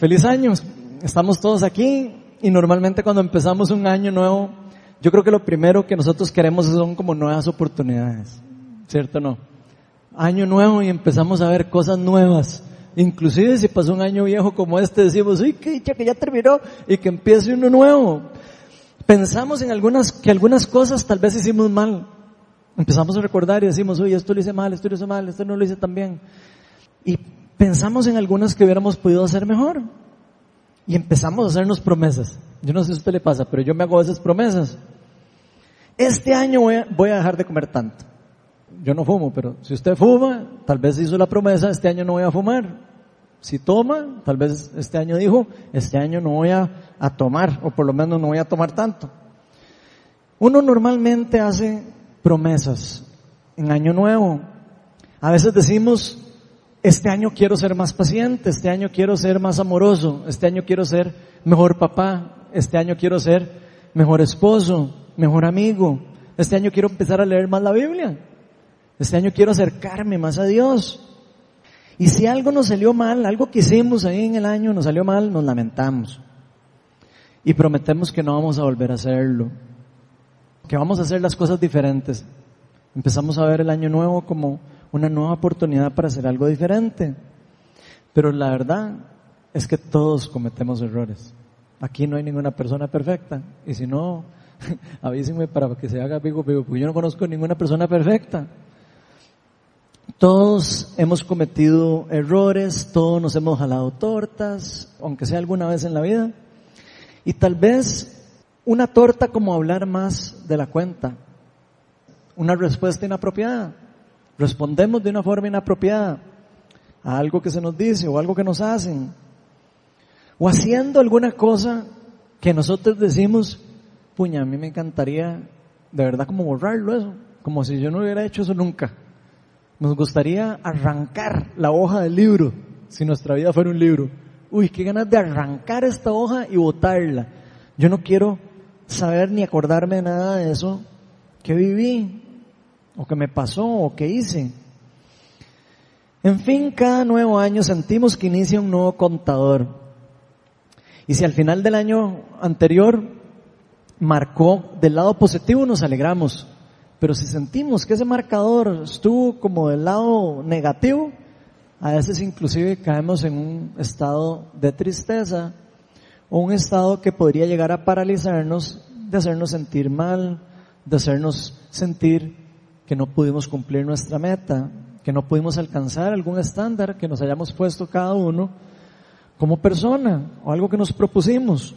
Feliz año. Estamos todos aquí y normalmente cuando empezamos un año nuevo, yo creo que lo primero que nosotros queremos son como nuevas oportunidades. ¿Cierto no? Año nuevo y empezamos a ver cosas nuevas. Inclusive si pasó un año viejo como este, decimos, uy, que que ya terminó y que empiece uno nuevo. Pensamos en algunas, que algunas cosas tal vez hicimos mal. Empezamos a recordar y decimos, uy, esto lo hice mal, esto lo hice mal, esto no lo hice tan bien. Y pensamos en algunas que hubiéramos podido hacer mejor. Y empezamos a hacernos promesas. Yo no sé si a usted le pasa, pero yo me hago esas promesas. Este año voy a, dejar de comer tanto. Yo no fumo, pero si usted fuma, tal vez hizo la promesa, este año no voy a fumar. Si toma, tal vez este año dijo, este año no voy a tomar, o por lo menos no voy a tomar tanto. Uno normalmente hace promesas en año nuevo. A veces decimos, este año quiero ser más paciente, este año quiero ser más amoroso, este año quiero ser mejor papá, este año quiero ser mejor esposo, mejor amigo, este año quiero empezar a leer más la Biblia, este año quiero acercarme más a Dios. Y si algo nos salió mal, algo que hicimos ahí en el año nos salió mal, nos lamentamos. Y prometemos que no vamos a volver a hacerlo, que vamos a hacer las cosas diferentes. Empezamos a ver el año nuevo como una nueva oportunidad para hacer algo diferente. Pero la verdad es que todos cometemos errores. Aquí no hay ninguna persona perfecta. Y si no, avísenme para que se haga vivo, vivo, porque yo no conozco ninguna persona perfecta. Todos hemos cometido errores, todos nos hemos jalado tortas, aunque sea alguna vez en la vida. Y tal vez una torta como hablar más de la cuenta, una respuesta inapropiada. Respondemos de una forma inapropiada a algo que se nos dice o algo que nos hacen. O haciendo alguna cosa que nosotros decimos, puña, a mí me encantaría de verdad como borrarlo eso, como si yo no hubiera hecho eso nunca. Nos gustaría arrancar la hoja del libro, si nuestra vida fuera un libro. Uy, qué ganas de arrancar esta hoja y botarla. Yo no quiero saber ni acordarme de nada de eso que viví o que me pasó, o que hice. En fin, cada nuevo año sentimos que inicia un nuevo contador. Y si al final del año anterior marcó del lado positivo, nos alegramos. Pero si sentimos que ese marcador estuvo como del lado negativo, a veces inclusive caemos en un estado de tristeza o un estado que podría llegar a paralizarnos, de hacernos sentir mal, de hacernos sentir que no pudimos cumplir nuestra meta, que no pudimos alcanzar algún estándar que nos hayamos puesto cada uno como persona o algo que nos propusimos.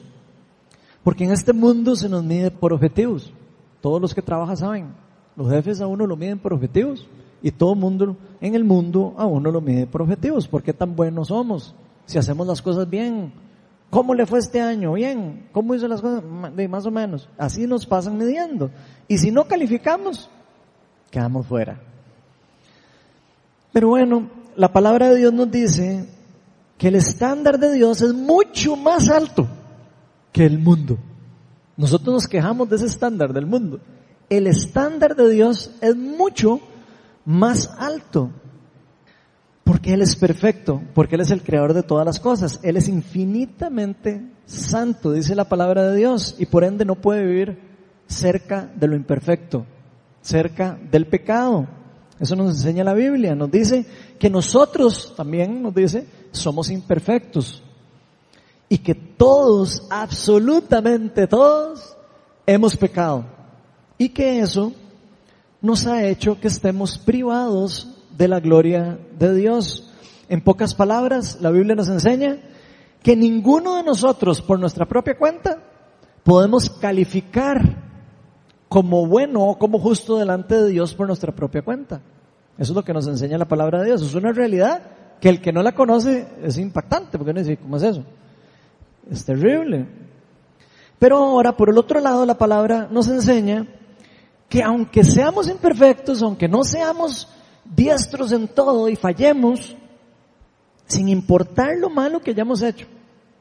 Porque en este mundo se nos mide por objetivos. Todos los que trabajan saben. Los jefes a uno lo miden por objetivos y todo mundo en el mundo a uno lo mide por objetivos. ¿Por qué tan buenos somos? Si hacemos las cosas bien. ¿Cómo le fue este año? Bien. ¿Cómo hizo las cosas? Más o menos. Así nos pasan midiendo. Y si no calificamos, quedamos fuera. Pero bueno, la palabra de Dios nos dice que el estándar de Dios es mucho más alto que el mundo. Nosotros nos quejamos de ese estándar del mundo. El estándar de Dios es mucho más alto. Porque Él es perfecto, porque Él es el creador de todas las cosas. Él es infinitamente santo, dice la palabra de Dios, y por ende no puede vivir cerca de lo imperfecto cerca del pecado. Eso nos enseña la Biblia. Nos dice que nosotros también, nos dice, somos imperfectos. Y que todos, absolutamente todos, hemos pecado. Y que eso nos ha hecho que estemos privados de la gloria de Dios. En pocas palabras, la Biblia nos enseña que ninguno de nosotros, por nuestra propia cuenta, podemos calificar como bueno o como justo delante de Dios por nuestra propia cuenta. Eso es lo que nos enseña la palabra de Dios. Es una realidad que el que no la conoce es impactante, porque no dice, ¿cómo es eso? Es terrible. Pero ahora, por el otro lado, la palabra nos enseña que aunque seamos imperfectos, aunque no seamos diestros en todo y fallemos, sin importar lo malo que hayamos hecho,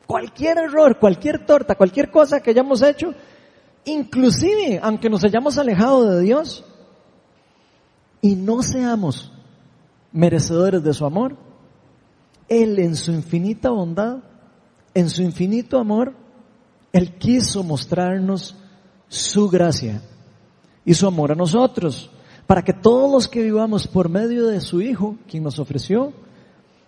cualquier error, cualquier torta, cualquier cosa que hayamos hecho, inclusive aunque nos hayamos alejado de Dios y no seamos merecedores de su amor, Él en su infinita bondad en su infinito amor, Él quiso mostrarnos su gracia y su amor a nosotros, para que todos los que vivamos por medio de su Hijo, quien nos ofreció,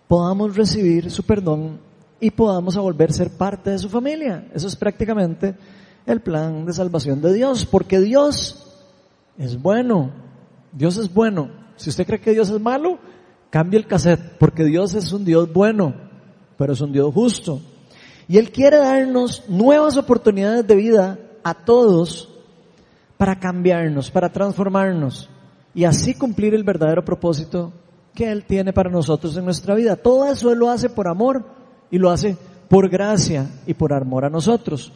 podamos recibir su perdón y podamos volver a ser parte de su familia. Eso es prácticamente el plan de salvación de Dios, porque Dios es bueno, Dios es bueno. Si usted cree que Dios es malo, cambie el cassette, porque Dios es un Dios bueno, pero es un Dios justo. Y Él quiere darnos nuevas oportunidades de vida a todos para cambiarnos, para transformarnos y así cumplir el verdadero propósito que Él tiene para nosotros en nuestra vida. Todo eso Él lo hace por amor y lo hace por gracia y por amor a nosotros.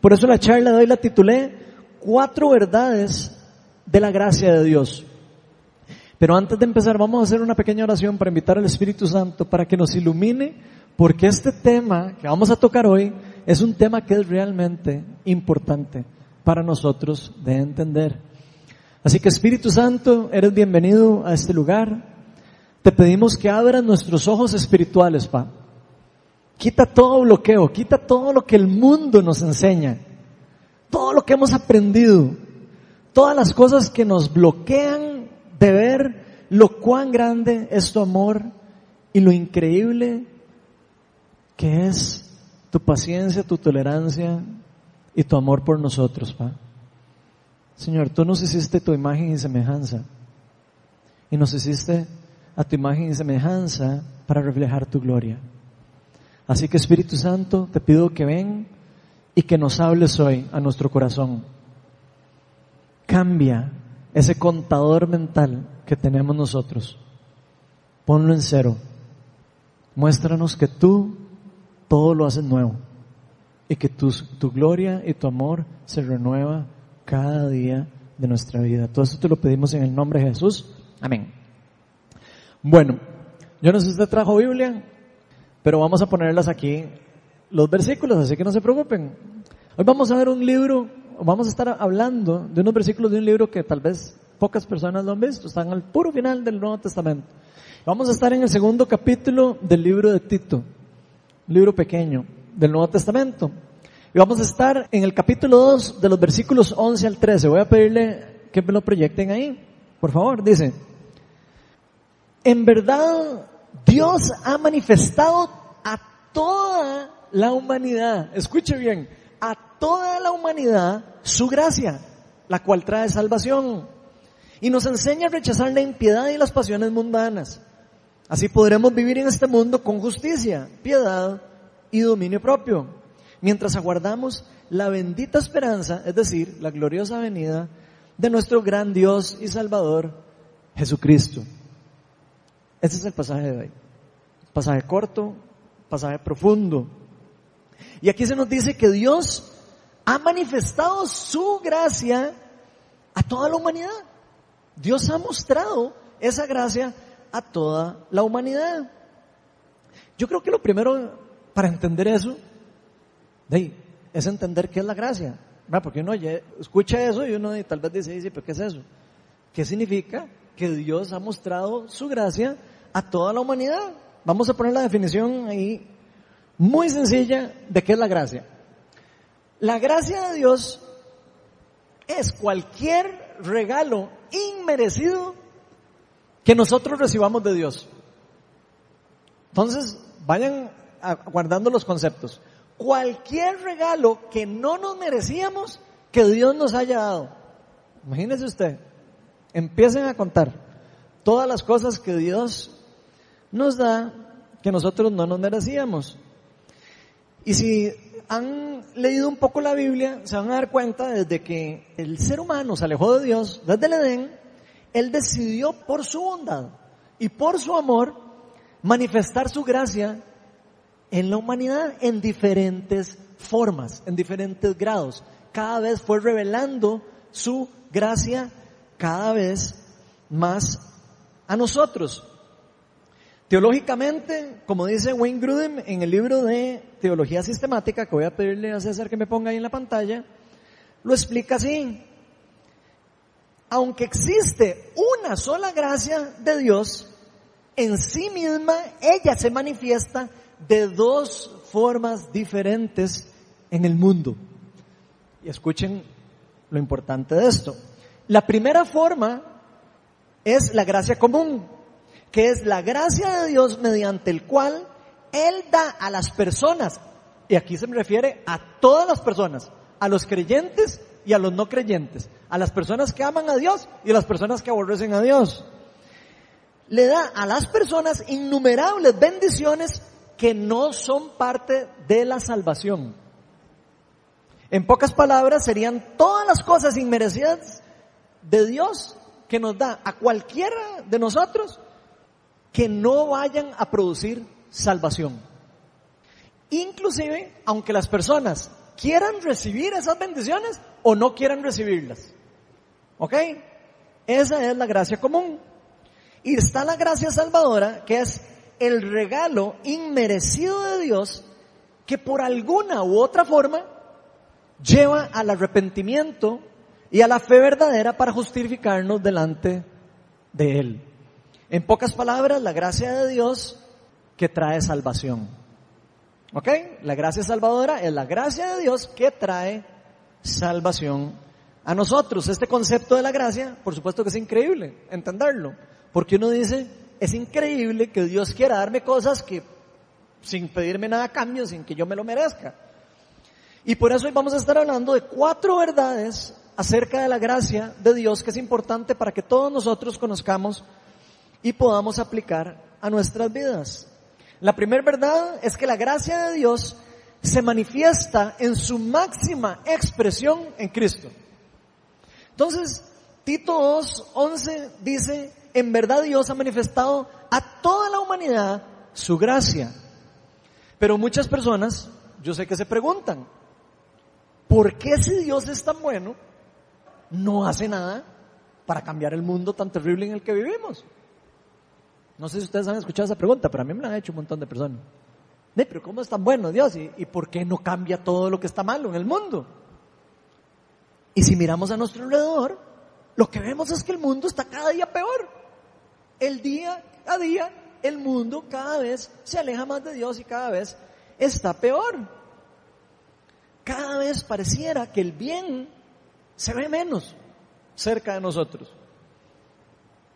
Por eso la charla de hoy la titulé Cuatro verdades de la gracia de Dios. Pero antes de empezar vamos a hacer una pequeña oración para invitar al Espíritu Santo para que nos ilumine porque este tema que vamos a tocar hoy es un tema que es realmente importante para nosotros de entender. Así que Espíritu Santo, eres bienvenido a este lugar. Te pedimos que abras nuestros ojos espirituales, Pa. Quita todo bloqueo, quita todo lo que el mundo nos enseña, todo lo que hemos aprendido, todas las cosas que nos bloquean de ver lo cuán grande es tu amor y lo increíble que es tu paciencia, tu tolerancia y tu amor por nosotros, Pa. Señor, tú nos hiciste tu imagen y semejanza. Y nos hiciste a tu imagen y semejanza para reflejar tu gloria. Así que Espíritu Santo, te pido que ven y que nos hables hoy a nuestro corazón. Cambia ese contador mental que tenemos nosotros. Ponlo en cero. Muéstranos que tú todo lo haces nuevo y que tu, tu gloria y tu amor se renueva cada día de nuestra vida. Todo esto te lo pedimos en el nombre de Jesús. Amén. Bueno, yo no sé si usted trajo Biblia, pero vamos a ponerlas aquí los versículos, así que no se preocupen. Hoy vamos a ver un libro, vamos a estar hablando de unos versículos de un libro que tal vez pocas personas lo han visto, están al puro final del Nuevo Testamento. Vamos a estar en el segundo capítulo del libro de Tito, libro pequeño del Nuevo Testamento. Y vamos a estar en el capítulo 2 de los versículos 11 al 13. Voy a pedirle que me lo proyecten ahí. Por favor, dice. En verdad, Dios ha manifestado a toda la humanidad, escuche bien, a toda la humanidad su gracia, la cual trae salvación. Y nos enseña a rechazar la impiedad y las pasiones mundanas. Así podremos vivir en este mundo con justicia, piedad y dominio propio, mientras aguardamos la bendita esperanza, es decir, la gloriosa venida de nuestro gran Dios y Salvador, Jesucristo. Este es el pasaje de hoy. Pasaje corto, pasaje profundo. Y aquí se nos dice que Dios ha manifestado su gracia a toda la humanidad. Dios ha mostrado esa gracia a toda la humanidad. Yo creo que lo primero para entender eso es entender qué es la gracia. Porque uno escucha eso y uno tal vez dice, sí, pero ¿qué es eso? ¿Qué significa? Que Dios ha mostrado su gracia a toda la humanidad. Vamos a poner la definición ahí muy sencilla de qué es la gracia. La gracia de Dios es cualquier regalo inmerecido que nosotros recibamos de Dios. Entonces, vayan guardando los conceptos. Cualquier regalo que no nos merecíamos que Dios nos haya dado. Imagínese usted, empiecen a contar todas las cosas que Dios nos da que nosotros no nos merecíamos. Y si han leído un poco la Biblia, se van a dar cuenta desde que el ser humano se alejó de Dios, desde el Edén, Él decidió por su bondad y por su amor manifestar su gracia en la humanidad en diferentes formas, en diferentes grados. Cada vez fue revelando su gracia cada vez más a nosotros. Teológicamente, como dice Wayne Grudem en el libro de Teología Sistemática, que voy a pedirle a César que me ponga ahí en la pantalla, lo explica así. Aunque existe una sola gracia de Dios, en sí misma ella se manifiesta de dos formas diferentes en el mundo. Y escuchen lo importante de esto. La primera forma es la gracia común, que es la gracia de Dios mediante el cual Él da a las personas, y aquí se me refiere a todas las personas, a los creyentes y a los no creyentes, a las personas que aman a Dios y a las personas que aborrecen a Dios. Le da a las personas innumerables bendiciones que no son parte de la salvación. En pocas palabras, serían todas las cosas inmerecidas de Dios que nos da a cualquiera de nosotros que no vayan a producir salvación. Inclusive, aunque las personas quieran recibir esas bendiciones o no quieran recibirlas. ¿Ok? Esa es la gracia común. Y está la gracia salvadora, que es el regalo inmerecido de Dios que por alguna u otra forma lleva al arrepentimiento y a la fe verdadera para justificarnos delante de Él. En pocas palabras, la gracia de Dios que trae salvación. ¿Ok? La gracia salvadora es la gracia de Dios que trae salvación a nosotros. Este concepto de la gracia, por supuesto que es increíble entenderlo, porque uno dice, es increíble que Dios quiera darme cosas que sin pedirme nada a cambio, sin que yo me lo merezca. Y por eso hoy vamos a estar hablando de cuatro verdades acerca de la gracia de Dios que es importante para que todos nosotros conozcamos y podamos aplicar a nuestras vidas. La primera verdad es que la gracia de Dios se manifiesta en su máxima expresión en Cristo. Entonces, Tito 2, 11 dice, en verdad Dios ha manifestado a toda la humanidad su gracia. Pero muchas personas, yo sé que se preguntan, ¿por qué si Dios es tan bueno, no hace nada para cambiar el mundo tan terrible en el que vivimos? No sé si ustedes han escuchado esa pregunta, pero a mí me la han hecho un montón de personas. Pero ¿cómo es tan bueno Dios? ¿Y, ¿Y por qué no cambia todo lo que está malo en el mundo? Y si miramos a nuestro alrededor, lo que vemos es que el mundo está cada día peor. El día a día, el mundo cada vez se aleja más de Dios y cada vez está peor cada vez pareciera que el bien se ve menos cerca de nosotros.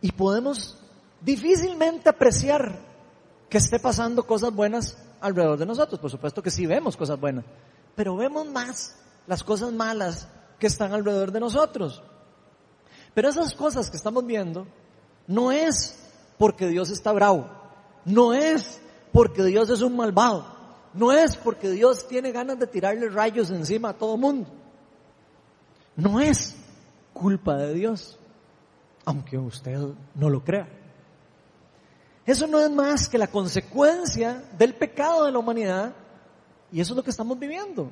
Y podemos difícilmente apreciar que esté pasando cosas buenas alrededor de nosotros. Por supuesto que sí vemos cosas buenas, pero vemos más las cosas malas que están alrededor de nosotros. Pero esas cosas que estamos viendo no es porque Dios está bravo, no es porque Dios es un malvado, no es porque Dios tiene ganas de tirarle rayos encima a todo mundo. No es culpa de Dios, aunque usted no lo crea. Eso no es más que la consecuencia del pecado de la humanidad y eso es lo que estamos viviendo.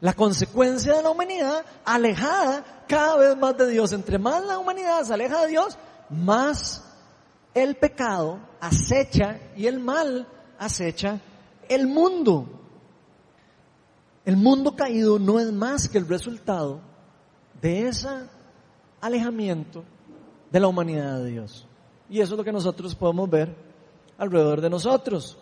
La consecuencia de la humanidad alejada cada vez más de Dios. Entre más la humanidad se aleja de Dios, más el pecado acecha y el mal acecha el mundo. El mundo caído no es más que el resultado de ese alejamiento de la humanidad de Dios. Y eso es lo que nosotros podemos ver alrededor de nosotros.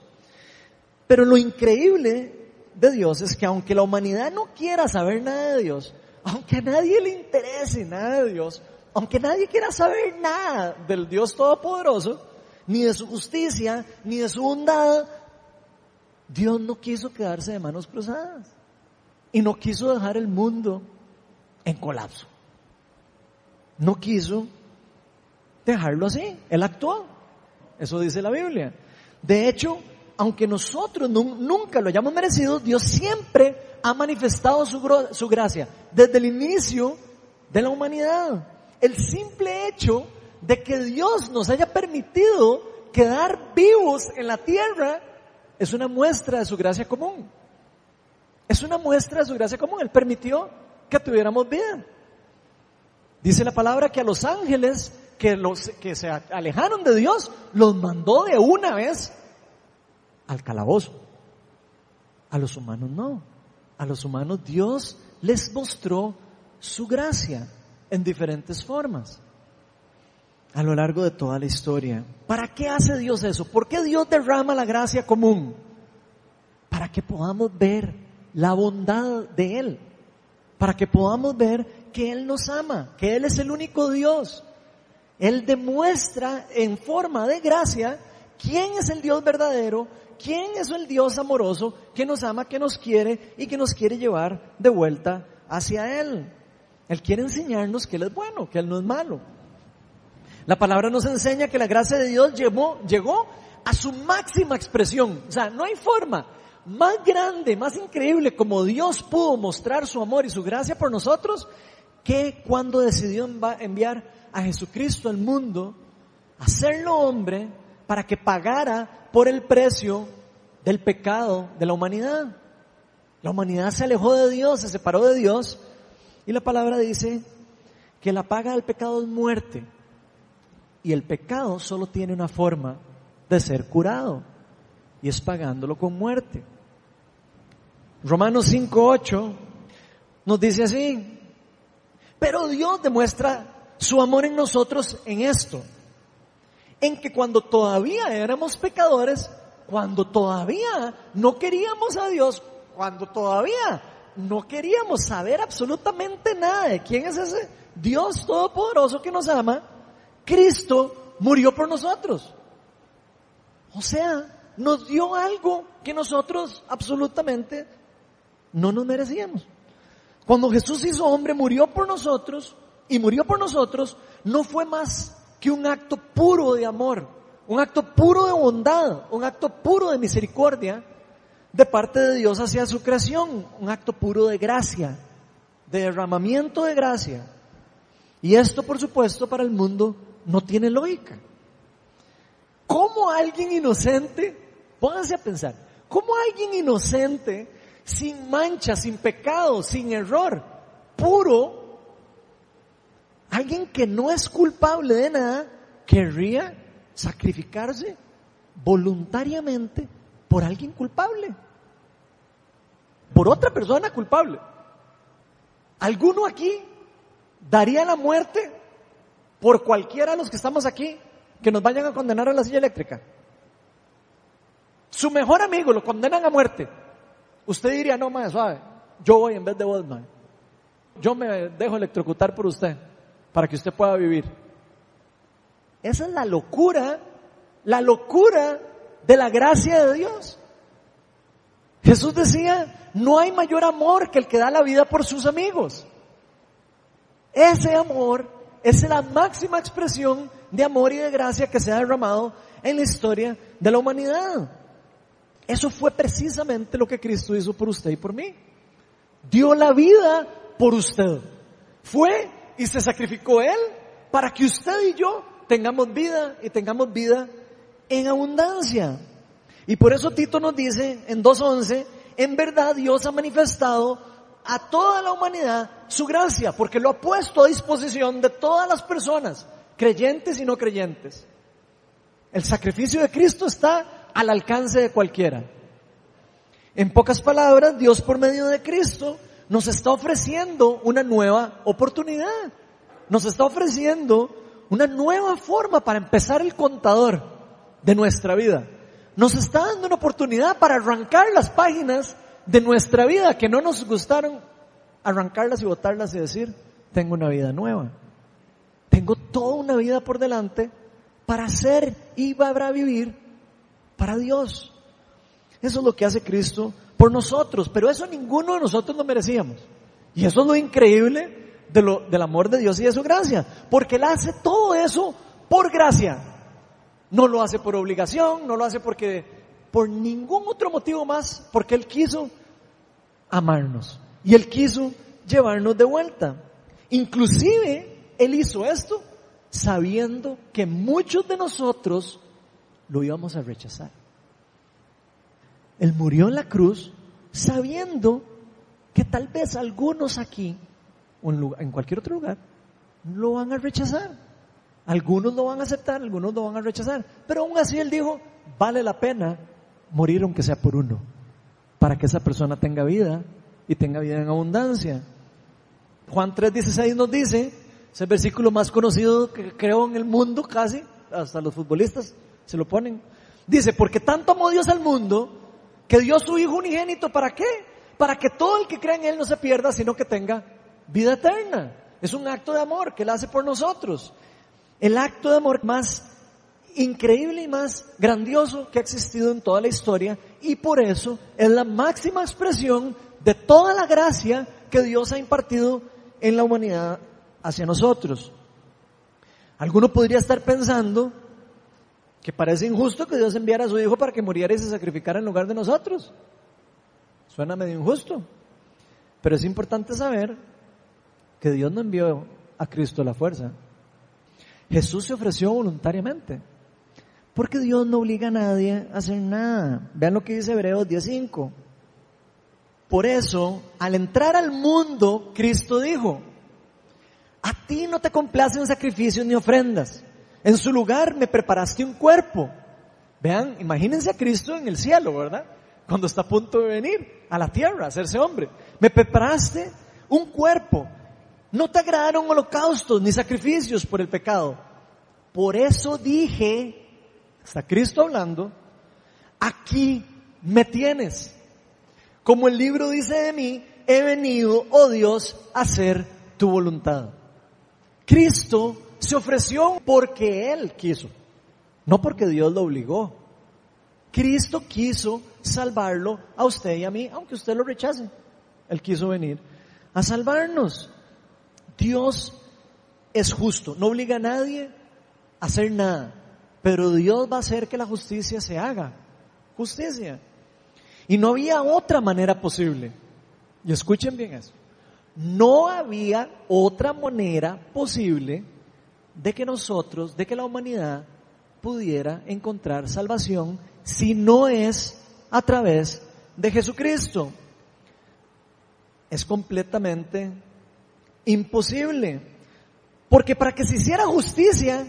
Pero lo increíble de Dios es que aunque la humanidad no quiera saber nada de Dios, aunque a nadie le interese nada de Dios, aunque nadie quiera saber nada del Dios Todopoderoso, ni de su justicia, ni de su bondad, Dios no quiso quedarse de manos cruzadas y no quiso dejar el mundo en colapso. No quiso dejarlo así. Él actuó. Eso dice la Biblia. De hecho, aunque nosotros nunca lo hayamos merecido, Dios siempre ha manifestado su, su gracia desde el inicio de la humanidad. El simple hecho de que Dios nos haya permitido quedar vivos en la tierra es una muestra de su gracia común. Es una muestra de su gracia común. Él permitió que tuviéramos vida. Dice la palabra que a los ángeles que, los, que se alejaron de Dios, los mandó de una vez al calabozo. A los humanos no. A los humanos Dios les mostró su gracia en diferentes formas a lo largo de toda la historia. ¿Para qué hace Dios eso? ¿Por qué Dios derrama la gracia común? ¿Para que podamos ver la bondad de Él, para que podamos ver que Él nos ama, que Él es el único Dios. Él demuestra en forma de gracia quién es el Dios verdadero, quién es el Dios amoroso que nos ama, que nos quiere y que nos quiere llevar de vuelta hacia Él. Él quiere enseñarnos que Él es bueno, que Él no es malo. La palabra nos enseña que la gracia de Dios llegó, a su máxima expresión. O sea, no hay forma más grande, más increíble como Dios pudo mostrar su amor y su gracia por nosotros que cuando decidió enviar a Jesucristo al mundo, hacerlo hombre para que pagara por el precio del pecado de la humanidad. La humanidad se alejó de Dios, se separó de Dios y la palabra dice que la paga del pecado es muerte y el pecado solo tiene una forma de ser curado y es pagándolo con muerte. Romanos 5.8 nos dice así, pero Dios demuestra su amor en nosotros en esto, en que cuando todavía éramos pecadores, cuando todavía no queríamos a Dios, cuando todavía no queríamos saber absolutamente nada de quién es ese Dios Todopoderoso que nos ama, Cristo murió por nosotros. O sea, nos dio algo que nosotros absolutamente no nos merecíamos. Cuando Jesús hizo hombre, murió por nosotros y murió por nosotros, no fue más que un acto puro de amor, un acto puro de bondad, un acto puro de misericordia de parte de Dios hacia su creación, un acto puro de gracia, de derramamiento de gracia. Y esto, por supuesto, para el mundo no tiene lógica. ¿Cómo alguien inocente, pónganse a pensar, cómo alguien inocente, sin mancha, sin pecado, sin error, puro, alguien que no es culpable de nada, querría sacrificarse voluntariamente por alguien culpable? Por otra persona culpable. ¿Alguno aquí daría la muerte por cualquiera de los que estamos aquí? que nos vayan a condenar a la silla eléctrica. Su mejor amigo lo condenan a muerte. Usted diría, no, más suave, yo voy en vez de vos. Yo me dejo electrocutar por usted, para que usted pueda vivir. Esa es la locura, la locura de la gracia de Dios. Jesús decía, no hay mayor amor que el que da la vida por sus amigos. Ese amor es la máxima expresión de amor y de gracia que se ha derramado en la historia de la humanidad. Eso fue precisamente lo que Cristo hizo por usted y por mí. Dio la vida por usted. Fue y se sacrificó Él para que usted y yo tengamos vida y tengamos vida en abundancia. Y por eso Tito nos dice en 2.11, en verdad Dios ha manifestado a toda la humanidad su gracia, porque lo ha puesto a disposición de todas las personas creyentes y no creyentes. El sacrificio de Cristo está al alcance de cualquiera. En pocas palabras, Dios por medio de Cristo nos está ofreciendo una nueva oportunidad. Nos está ofreciendo una nueva forma para empezar el contador de nuestra vida. Nos está dando una oportunidad para arrancar las páginas de nuestra vida que no nos gustaron, arrancarlas y botarlas y decir, tengo una vida nueva. Tengo toda una vida por delante para ser y para vivir para Dios. Eso es lo que hace Cristo por nosotros, pero eso ninguno de nosotros lo merecíamos. Y eso es lo increíble de lo, del amor de Dios y de su gracia, porque Él hace todo eso por gracia. No lo hace por obligación, no lo hace porque, por ningún otro motivo más, porque Él quiso amarnos y Él quiso llevarnos de vuelta. Inclusive él hizo esto sabiendo que muchos de nosotros lo íbamos a rechazar. Él murió en la cruz sabiendo que tal vez algunos aquí o en cualquier otro lugar lo van a rechazar. Algunos lo van a aceptar, algunos lo van a rechazar. Pero aún así él dijo, vale la pena morir aunque sea por uno, para que esa persona tenga vida y tenga vida en abundancia. Juan 3:16 nos dice es el versículo más conocido que creo en el mundo casi, hasta los futbolistas se lo ponen. Dice, porque tanto amó Dios al mundo que dio su Hijo unigénito, ¿para qué? Para que todo el que crea en Él no se pierda, sino que tenga vida eterna. Es un acto de amor que Él hace por nosotros. El acto de amor más increíble y más grandioso que ha existido en toda la historia y por eso es la máxima expresión de toda la gracia que Dios ha impartido en la humanidad hacia nosotros. Alguno podría estar pensando que parece injusto que Dios enviara a su Hijo para que muriera y se sacrificara en lugar de nosotros. Suena medio injusto. Pero es importante saber que Dios no envió a Cristo a la fuerza. Jesús se ofreció voluntariamente. Porque Dios no obliga a nadie a hacer nada. Vean lo que dice Hebreos 10.5. Por eso, al entrar al mundo, Cristo dijo, a ti no te complacen sacrificios ni ofrendas. En su lugar me preparaste un cuerpo. Vean, imagínense a Cristo en el cielo, ¿verdad? Cuando está a punto de venir a la tierra, a hacerse hombre. Me preparaste un cuerpo. No te agradaron holocaustos ni sacrificios por el pecado. Por eso dije, está Cristo hablando, aquí me tienes. Como el libro dice de mí, he venido, oh Dios, a hacer tu voluntad. Cristo se ofreció porque Él quiso, no porque Dios lo obligó. Cristo quiso salvarlo a usted y a mí, aunque usted lo rechace. Él quiso venir a salvarnos. Dios es justo, no obliga a nadie a hacer nada, pero Dios va a hacer que la justicia se haga. Justicia. Y no había otra manera posible. Y escuchen bien eso no había otra manera posible de que nosotros, de que la humanidad pudiera encontrar salvación si no es a través de Jesucristo. Es completamente imposible. Porque para que se hiciera justicia,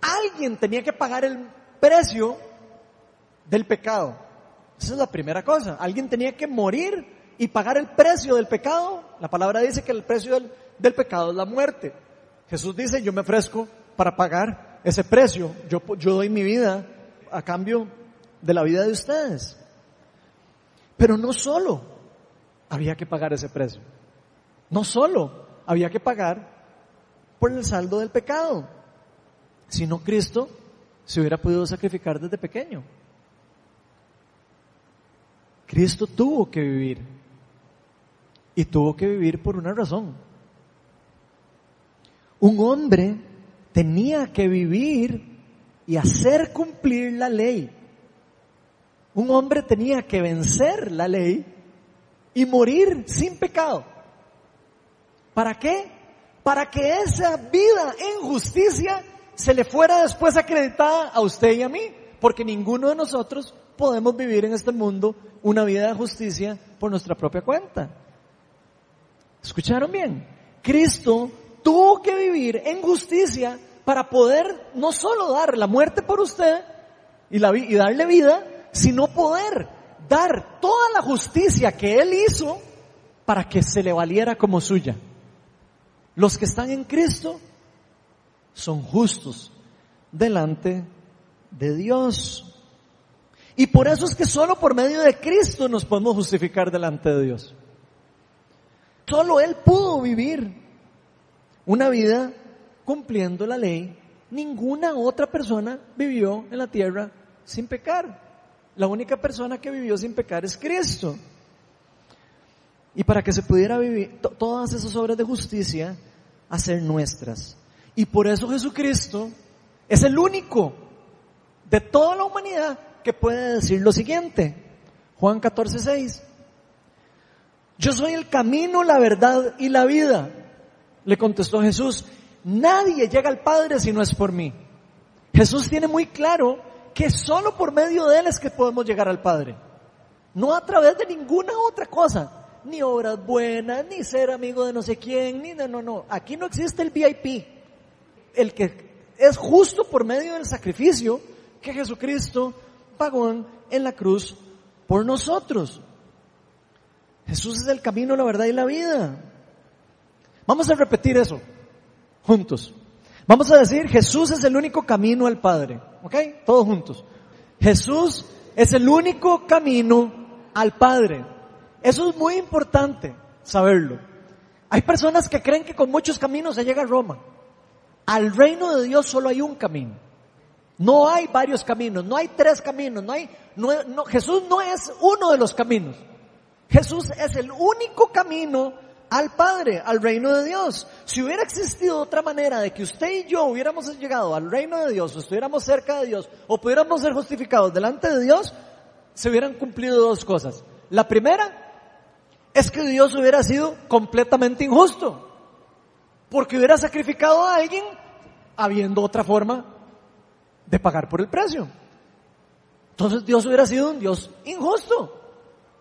alguien tenía que pagar el precio del pecado. Esa es la primera cosa. Alguien tenía que morir y pagar el precio del pecado. La palabra dice que el precio del, pecado es la muerte. Jesús dice, yo me ofrezco para pagar ese precio. Yo, yo doy mi vida a cambio de la vida de ustedes. Pero no solo había que pagar ese precio. No solo había que pagar por el saldo del pecado, sino Cristo se hubiera podido sacrificar desde pequeño. Cristo tuvo que vivir y tuvo que vivir por una razón. Un hombre tenía que vivir y hacer cumplir la ley. Un hombre tenía que vencer la ley y morir sin pecado. ¿Para qué? Para que esa vida en justicia se le fuera después acreditada a usted y a mí, porque ninguno de nosotros podemos vivir en este mundo una vida de justicia por nuestra propia cuenta. ¿Escucharon bien? Cristo tuvo que vivir en justicia para poder no solo dar la muerte por usted y, darle vida, sino poder dar toda la justicia que Él hizo para que se le valiera como suya. Los que están en Cristo son justos delante de Dios. Y por eso es que solo por medio de Cristo nos podemos justificar delante de Dios. Solo Él pudo vivir una vida cumpliendo la ley. Ninguna otra persona vivió en la tierra sin pecar. La única persona que vivió sin pecar es Cristo. Y para que se pudiera vivir todas esas obras de justicia, hacer nuestras. Y por eso Jesucristo es el único de toda la humanidad que puede decir lo siguiente. Juan 14, 6. Yo soy el camino, la verdad y la vida. Le contestó Jesús, nadie llega al Padre si no es por mí. Jesús tiene muy claro que solo por medio de Él es que podemos llegar al Padre. No a través de ninguna otra cosa. Ni obras buenas, ni ser amigo de no sé quién, ni de no, no. Aquí no existe el VIP. El que es justo por medio del sacrificio que Jesucristo pagó en la cruz por nosotros. Jesús es el camino, la verdad y la vida. Vamos a repetir eso juntos. Vamos a decir, Jesús es el único camino al Padre. ¿Ok? Todos juntos. Jesús es el único camino al Padre. Eso es muy importante saberlo. Hay personas que creen que con muchos caminos se llega a Roma. Al reino de Dios solo hay un camino. No hay varios caminos, no hay tres caminos, no hay, no, Jesús no es uno de los caminos. Jesús es el único camino al Padre, al reino de Dios. Si hubiera existido otra manera de que usted y yo hubiéramos llegado al reino de Dios, o estuviéramos cerca de Dios, o pudiéramos ser justificados delante de Dios, se hubieran cumplido dos cosas. La primera es que Dios hubiera sido completamente injusto, porque hubiera sacrificado a alguien habiendo otra forma de pagar por el precio. Entonces Dios hubiera sido un Dios injusto.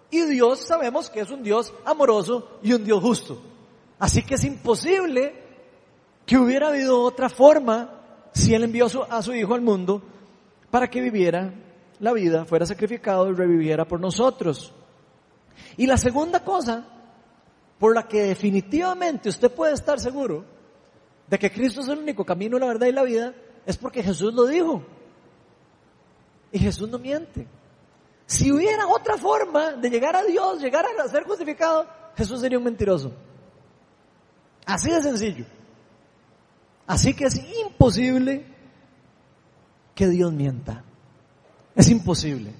Y Dios sabemos que es un Dios amoroso y un Dios justo. Así que es imposible que hubiera habido otra forma si Él envió a su Hijo al mundo para que viviera la vida, fuera sacrificado y reviviera por nosotros. Y la segunda cosa por la que definitivamente usted puede estar seguro de que Cristo es el único camino, la verdad y la vida, es porque Jesús lo dijo. Y Jesús no miente. Si hubiera otra forma de llegar a Dios, llegar a ser justificado, Jesús sería un mentiroso. Así de sencillo. Así que es imposible que Dios mienta. Es imposible.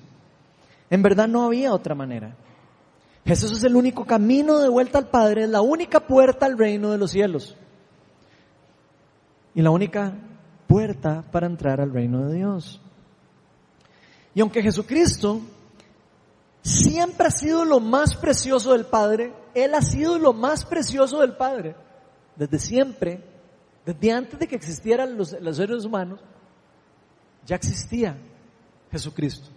En verdad no había otra manera. Jesús es el único camino de vuelta al Padre, es la única puerta al reino de los cielos. Y la única puerta para entrar al reino de Dios. Y aunque Jesucristo siempre ha sido lo más precioso del Padre, Él ha sido lo más precioso del Padre, desde siempre, desde antes de que existieran los, seres humanos, ya existía Jesucristo.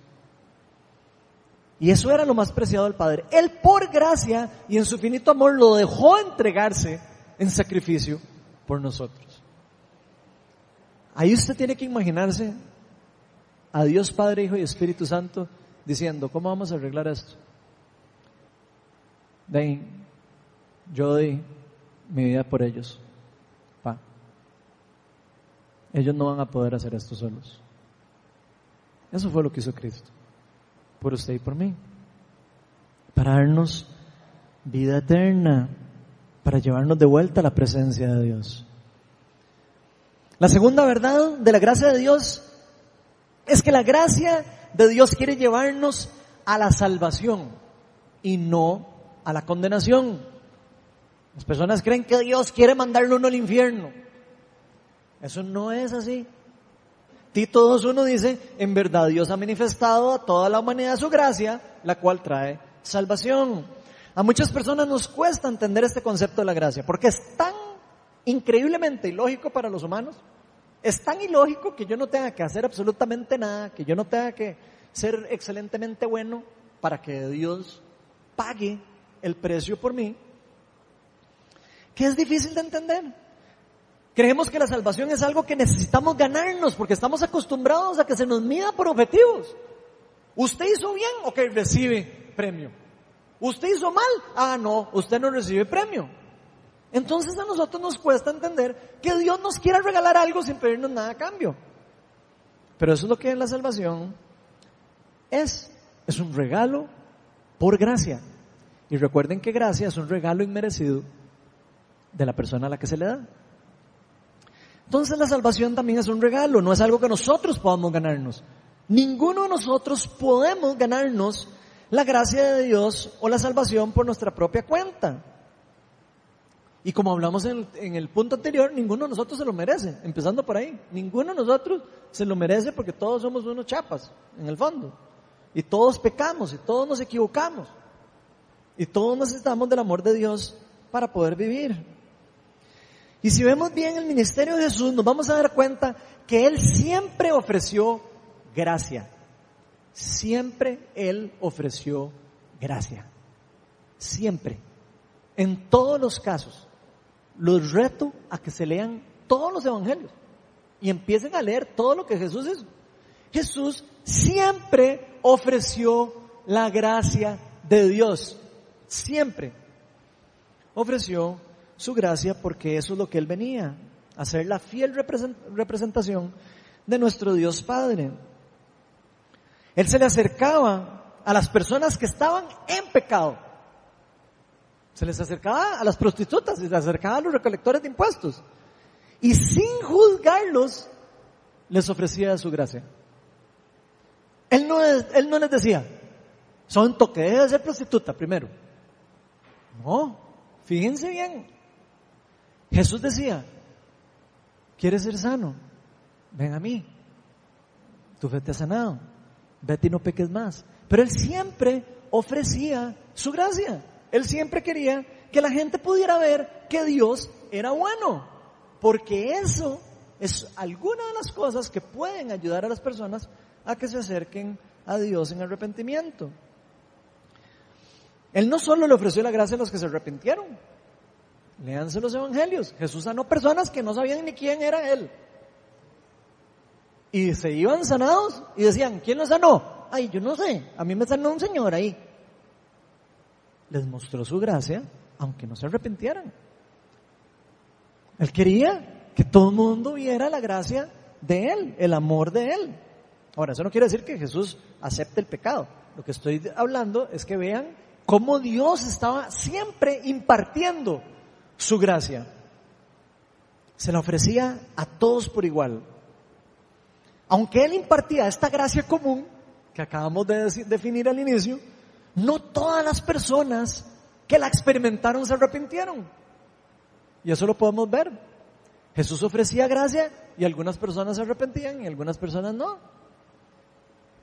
Y eso era lo más preciado del Padre. Él por gracia y en su finito amor lo dejó entregarse en sacrificio por nosotros. Ahí usted tiene que imaginarse a Dios Padre, Hijo y Espíritu Santo diciendo, ¿cómo vamos a arreglar esto? Ven, yo doy mi vida por ellos. Pa. Ellos no van a poder hacer esto solos. Eso fue lo que hizo Cristo. Por usted y por mí. Para darnos vida eterna. Para llevarnos de vuelta a la presencia de Dios. La segunda verdad de la gracia de Dios es que la gracia de Dios quiere llevarnos a la salvación y no a la condenación. Las personas creen que Dios quiere mandarlo uno al infierno. Eso no es así. Tito 2.1 dice, en verdad Dios ha manifestado a toda la humanidad su gracia, la cual trae salvación. A muchas personas nos cuesta entender este concepto de la gracia, porque es tan increíblemente ilógico para los humanos es tan ilógico que yo no tenga que hacer absolutamente nada, que yo no tenga que ser excelentemente bueno para que Dios pague el precio por mí, que es difícil de entender. Creemos que la salvación es algo que necesitamos ganarnos porque estamos acostumbrados a que se nos mida por objetivos. Usted hizo bien, o que recibe premio. Usted hizo mal, ah no, usted no recibe premio. Entonces a nosotros nos cuesta entender que Dios nos quiera regalar algo sin pedirnos nada a cambio. Pero eso es lo que es la salvación es. Es un regalo por gracia. Y recuerden que gracia es un regalo inmerecido de la persona a la que se le da. Entonces la salvación también es un regalo, no es algo que nosotros podamos ganarnos. Ninguno de nosotros podemos ganarnos la gracia de Dios o la salvación por nuestra propia cuenta. Y como hablamos en el, punto anterior, ninguno de nosotros se lo merece, empezando por ahí. Ninguno de nosotros se lo merece porque todos somos unos chapas, en el fondo. Y todos pecamos, y todos nos equivocamos. Y todos necesitamos del amor de Dios para poder vivir. Y si vemos bien el ministerio de Jesús, nos vamos a dar cuenta que Él siempre ofreció gracia. Siempre Él ofreció gracia. Siempre. En todos los casos los reto a que se lean todos los evangelios y empiecen a leer todo lo que Jesús hizo. Jesús siempre ofreció la gracia de Dios. Siempre ofreció su gracia porque eso es lo que Él venía, a ser la fiel representación de nuestro Dios Padre. Él se le acercaba a las personas que estaban en pecado. Se les acercaba a las prostitutas, se les acercaba a los recolectores de impuestos. Y sin juzgarlos, les ofrecía su gracia. Él no, él no les decía, son toque de ser prostituta primero. No, fíjense bien. Jesús decía, ¿quieres ser sano? Ven a mí. Tu fe te ha sanado. Vete y no peques más. Pero él siempre ofrecía su gracia. Él siempre quería que la gente pudiera ver que Dios era bueno. Porque eso es alguna de las cosas que pueden ayudar a las personas a que se acerquen a Dios en arrepentimiento. Él no solo le ofreció la gracia a los que se arrepintieron. Léanse los evangelios. Jesús sanó personas que no sabían ni quién era Él. Y se iban sanados y decían, ¿quién los sanó? Ay, yo no sé, a mí me sanó un señor ahí. Les mostró su gracia, aunque no se arrepintieran. Él quería que todo el mundo viera la gracia de Él, el amor de Él. Ahora, eso no quiere decir que Jesús acepte el pecado. Lo que estoy hablando es que vean cómo Dios estaba siempre impartiendo su gracia. Se la ofrecía a todos por igual. Aunque Él impartía esta gracia común, que acabamos de definir al inicio, no todas las personas que la experimentaron se arrepintieron. Y eso lo podemos ver. Jesús ofrecía gracia y algunas personas se arrepentían y algunas personas no.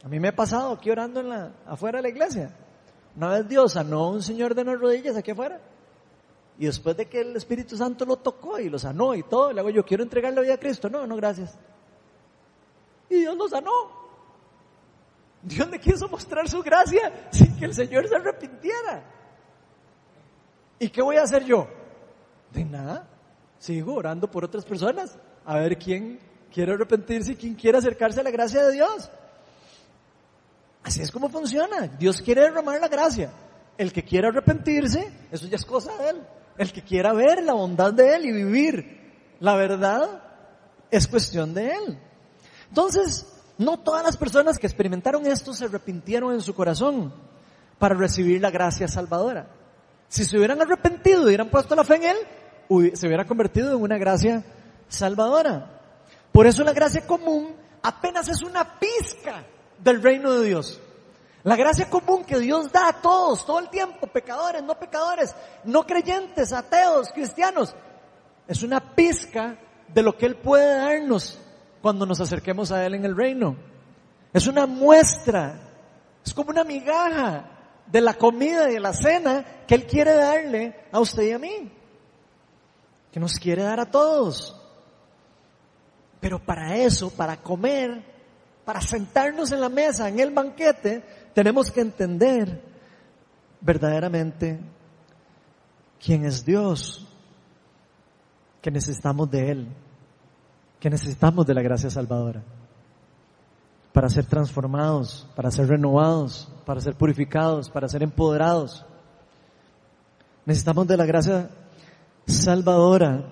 A mí me ha pasado aquí orando en la, afuera de la iglesia. Una vez Dios sanó a un señor de las rodillas aquí afuera. Y después de que el Espíritu Santo lo tocó y lo sanó y todo, le hago yo, quiero entregar la vida a Cristo. No, no, gracias. Y Dios lo sanó. Dios le quiso mostrar su gracia sin que el Señor se arrepintiera. ¿Y qué voy a hacer yo? De nada. Sigo orando por otras personas. A ver quién quiere arrepentirse y quién quiere acercarse a la gracia de Dios. Así es como funciona. Dios quiere derramar la gracia. El que quiera arrepentirse, eso ya es cosa de Él. El que quiera ver la bondad de Él y vivir la verdad, es cuestión de Él. Entonces, no todas las personas que experimentaron esto se arrepintieron en su corazón para recibir la gracia salvadora. Si se hubieran arrepentido y hubieran puesto la fe en Él, se hubiera convertido en una gracia salvadora. Por eso la gracia común apenas es una pizca del reino de Dios. La gracia común que Dios da a todos, todo el tiempo, pecadores, no pecadores, no creyentes, ateos, cristianos, es una pizca de lo que Él puede darnos cuando nos acerquemos a Él en el reino. Es una muestra, es como una migaja de la comida y de la cena que Él quiere darle a usted y a mí, que nos quiere dar a todos. Pero para eso, para comer, para sentarnos en la mesa, en el banquete, tenemos que entender verdaderamente quién es Dios, que necesitamos de Él que necesitamos de la gracia salvadora para ser transformados, para ser renovados, para ser purificados, para ser empoderados. Necesitamos de la gracia salvadora.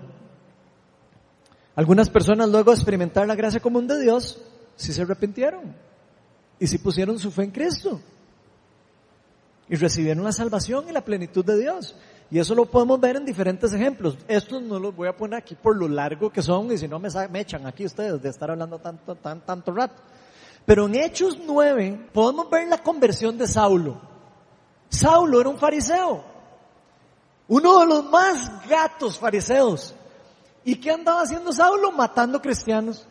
Algunas personas luego de experimentar la gracia común de Dios, sí se arrepintieron y sí pusieron su fe en Cristo y recibieron la salvación y la plenitud de Dios. Y eso lo podemos ver en diferentes ejemplos. Estos no los voy a poner aquí por lo largo que son y si no me, me echan aquí ustedes de estar hablando tanto, tan, tanto rato. Pero en Hechos 9 podemos ver la conversión de Saulo. Saulo era un fariseo. Uno de los más gatos fariseos. ¿Y qué andaba haciendo Saulo? Matando cristianos.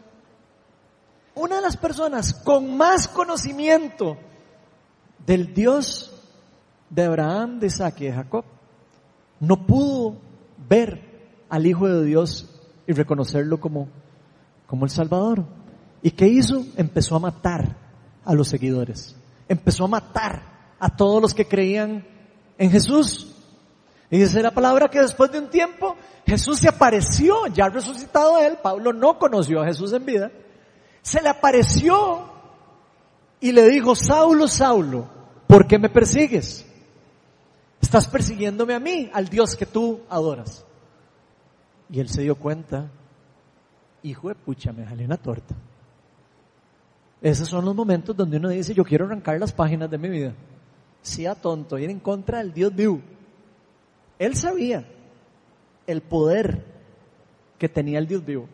Una de las personas con más conocimiento del Dios de Abraham, de Isaac y de Jacob no pudo ver al Hijo de Dios y reconocerlo como, como el Salvador. ¿Y qué hizo? Empezó a matar a los seguidores. Empezó a matar a todos los que creían en Jesús. Y dice la palabra que después de un tiempo Jesús se apareció, ya resucitado él, Pablo no conoció a Jesús en vida, se le apareció y le dijo, Saulo, Saulo, ¿por qué me persigues? Estás persiguiéndome a mí, al Dios que tú adoras. Y él se dio cuenta, hijo de pucha, me jalé una torta. Esos son los momentos donde uno dice, yo quiero arrancar las páginas de mi vida. sea tonto, ir en contra del Dios vivo. Él sabía el poder que tenía el Dios vivo.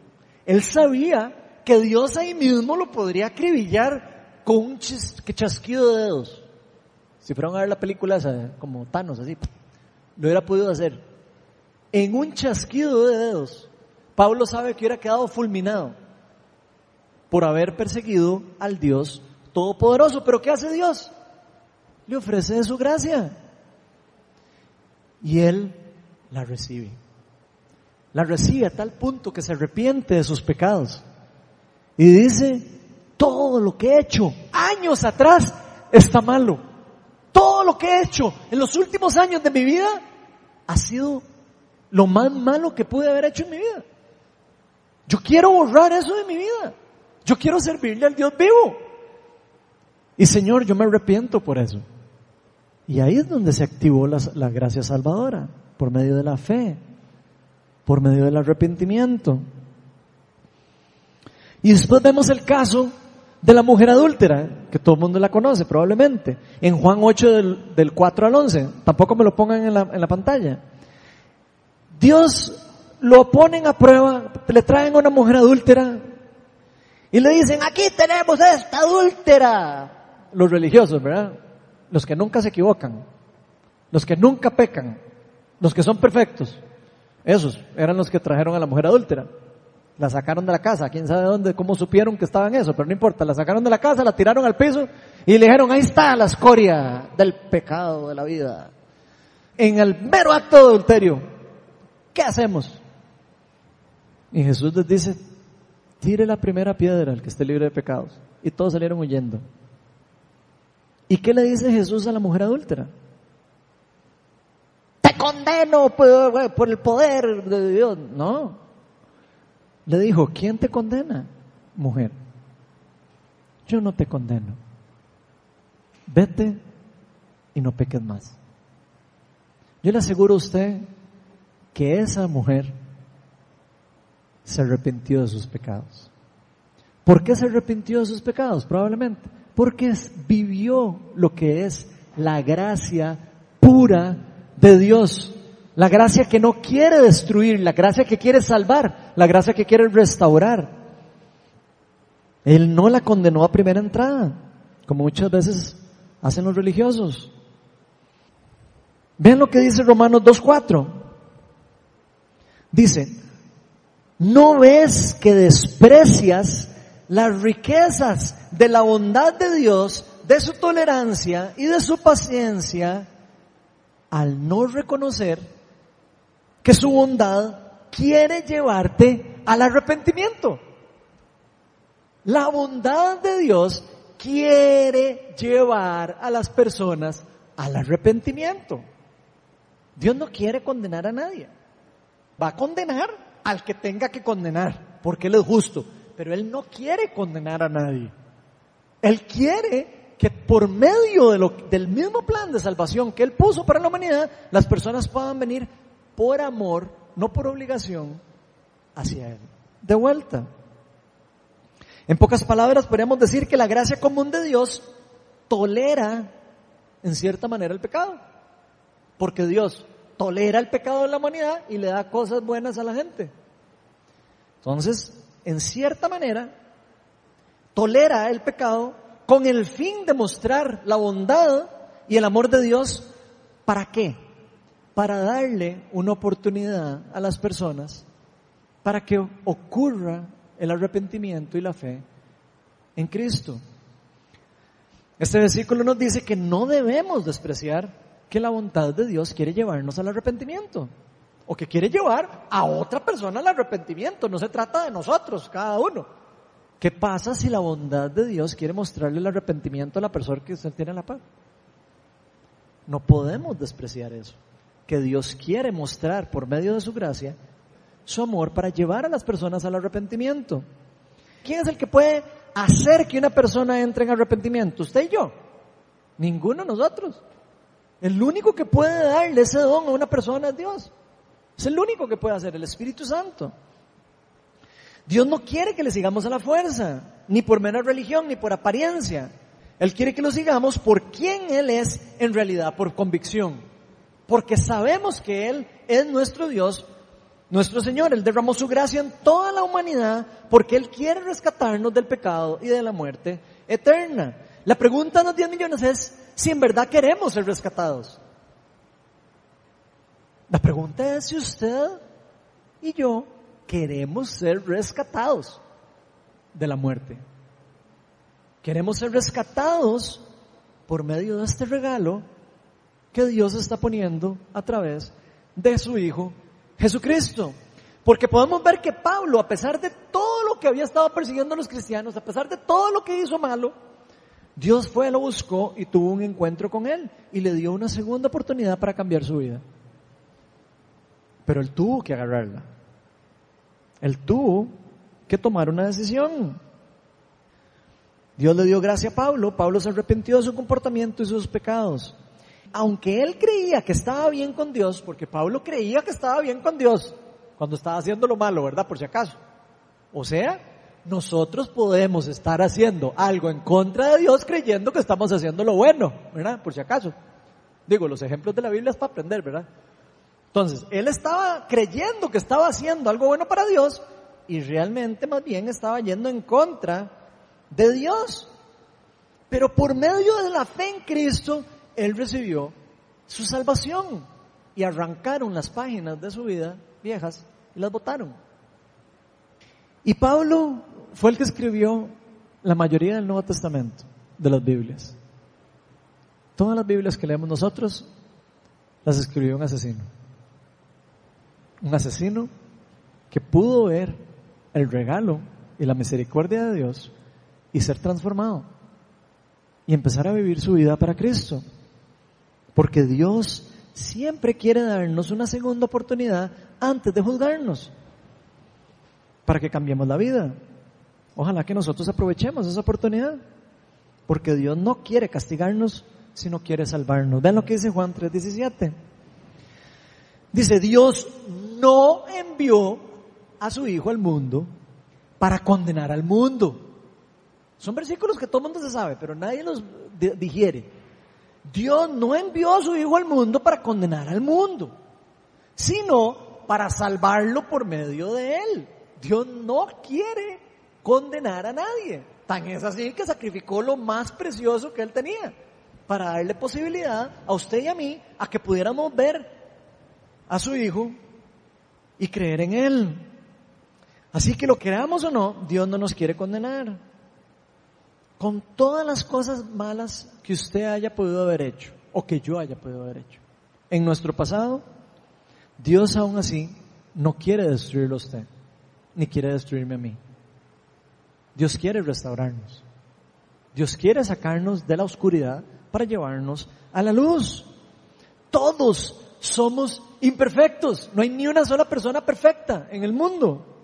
Él sabía que Dios ahí mismo lo podría acribillar con un chasquido de dedos. Si fueran a ver la película como Thanos, así, lo hubiera podido hacer. En un chasquido de dedos, Pablo sabe que hubiera quedado fulminado por haber perseguido al Dios Todopoderoso. Pero ¿qué hace Dios? Le ofrece su gracia. Y él la recibe. La recibe a tal punto que se arrepiente de sus pecados. Y dice, todo lo que he hecho años atrás está malo. Todo lo que he hecho en los últimos años de mi vida ha sido lo más malo que pude haber hecho en mi vida. Yo quiero borrar eso de mi vida. Yo quiero servirle al Dios vivo. Y Señor, yo me arrepiento por eso. Y ahí es donde se activó la, la gracia salvadora, por medio de la fe, por medio del arrepentimiento. Y después vemos el caso de la mujer adúltera, que todo el mundo la conoce probablemente, en Juan 8 del, del 4 al 11. Tampoco me lo pongan en la, en la pantalla. Dios lo ponen a prueba, le traen a una mujer adúltera y le dicen, aquí tenemos esta adúltera. Los religiosos, ¿verdad? Los que nunca se equivocan, los que nunca pecan, los que son perfectos. Esos eran los que trajeron a la mujer adúltera. La sacaron de la casa, quién sabe dónde, cómo supieron que estaba en eso, pero no importa, la sacaron de la casa, la tiraron al piso y le dijeron, ahí está la escoria del pecado de la vida. En el mero acto de adulterio, ¿qué hacemos? Y Jesús les dice, tire la primera piedra al que esté libre de pecados. Y todos salieron huyendo. ¿Y qué le dice Jesús a la mujer adúltera? Te condeno por, por el poder de Dios. No, le dijo, ¿quién te condena, mujer? Yo no te condeno. Vete y no peques más. Yo le aseguro a usted que esa mujer se arrepintió de sus pecados. ¿Por qué se arrepintió de sus pecados? Probablemente porque vivió lo que es la gracia pura de Dios. La gracia que no quiere destruir, la gracia que quiere salvar, la gracia que quiere restaurar. Él no la condenó a primera entrada, como muchas veces hacen los religiosos. Vean lo que dice Romanos 2.4. Dice, ¿no ves que desprecias las riquezas de la bondad de Dios, de su tolerancia y de su paciencia al no reconocer que su bondad quiere llevarte al arrepentimiento. La bondad de Dios quiere llevar a las personas al arrepentimiento. Dios no quiere condenar a nadie. Va a condenar al que tenga que condenar, porque Él es justo. Pero Él no quiere condenar a nadie. Él quiere que por medio del mismo plan de salvación que Él puso para la humanidad, las personas puedan venir por amor, no por obligación, hacia Él. De vuelta. En pocas palabras, podríamos decir que la gracia común de Dios tolera, en cierta manera, el pecado. Porque Dios tolera el pecado de la humanidad y le da cosas buenas a la gente. Entonces, en cierta manera, tolera el pecado con el fin de mostrar la bondad y el amor de Dios. ¿Para qué? Para darle una oportunidad a las personas para que ocurra el arrepentimiento y la fe en Cristo. Este versículo nos dice que no debemos despreciar que la bondad de Dios quiere llevarnos al arrepentimiento o que quiere llevar a otra persona al arrepentimiento. No se trata de nosotros, cada uno. ¿Qué pasa si la bondad de Dios quiere mostrarle el arrepentimiento a la persona que usted tiene la paz? No podemos despreciar eso que Dios quiere mostrar por medio de su gracia su amor para llevar a las personas al arrepentimiento. ¿Quién es el que puede hacer que una persona entre en arrepentimiento? Usted y yo. Ninguno de nosotros. El único que puede darle ese don a una persona es Dios. Es el único que puede hacer, el Espíritu Santo. Dios no quiere que le sigamos a la fuerza, ni por mera religión, ni por apariencia. Él quiere que lo sigamos por quién Él es en realidad, por convicción. Porque sabemos que Él es nuestro Dios, nuestro Señor. Él derramó su gracia en toda la humanidad porque Él quiere rescatarnos del pecado y de la muerte eterna. La pregunta de los 10 millones es si en verdad queremos ser rescatados. La pregunta es si usted y yo queremos ser rescatados de la muerte. Queremos ser rescatados por medio de este regalo que Dios está poniendo a través de su Hijo Jesucristo. Porque podemos ver que Pablo, a pesar de todo lo que había estado persiguiendo a los cristianos, a pesar de todo lo que hizo malo, Dios fue, lo buscó y tuvo un encuentro con él y le dio una segunda oportunidad para cambiar su vida. Pero él tuvo que agarrarla. Él tuvo que tomar una decisión. Dios le dio gracia a Pablo, Pablo se arrepintió de su comportamiento y sus pecados. Aunque él creía que estaba bien con Dios, porque Pablo creía que estaba bien con Dios cuando estaba haciendo lo malo, ¿verdad? Por si acaso. O sea, nosotros podemos estar haciendo algo en contra de Dios creyendo que estamos haciendo lo bueno, ¿verdad? Por si acaso. Digo, los ejemplos de la Biblia es para aprender, ¿verdad? Entonces, él estaba creyendo que estaba haciendo algo bueno para Dios y realmente más bien estaba yendo en contra de Dios. Pero por medio de la fe en Cristo, Él recibió su salvación y arrancaron las páginas de su vida viejas y las botaron. Y Pablo fue el que escribió la mayoría del Nuevo Testamento de las Biblias. Todas las Biblias que leemos nosotros las escribió un asesino. Un asesino que pudo ver el regalo y la misericordia de Dios y ser transformado y empezar a vivir su vida para Cristo. Porque Dios siempre quiere darnos una segunda oportunidad antes de juzgarnos para que cambiemos la vida. Ojalá que nosotros aprovechemos esa oportunidad. Porque Dios no quiere castigarnos, sino quiere salvarnos. Vean lo que dice Juan 3:17. Dice, Dios no envió a su Hijo al mundo para condenar al mundo, son versículos que todo el mundo se sabe, pero nadie los digiere. Dios no envió a su Hijo al mundo para condenar al mundo, sino para salvarlo por medio de Él. Dios no quiere condenar a nadie. Tan es así que sacrificó lo más precioso que Él tenía para darle posibilidad a usted y a mí a que pudiéramos ver a su Hijo y creer en Él. Así que lo queramos o no, Dios no nos quiere condenar con todas las cosas malas que usted haya podido haber hecho o que yo haya podido haber hecho. En nuestro pasado, Dios aún así no quiere destruirlo a usted, ni quiere destruirme a mí. Dios quiere restaurarnos. Dios quiere sacarnos de la oscuridad para llevarnos a la luz. Todos somos imperfectos. No hay ni una sola persona perfecta en el mundo.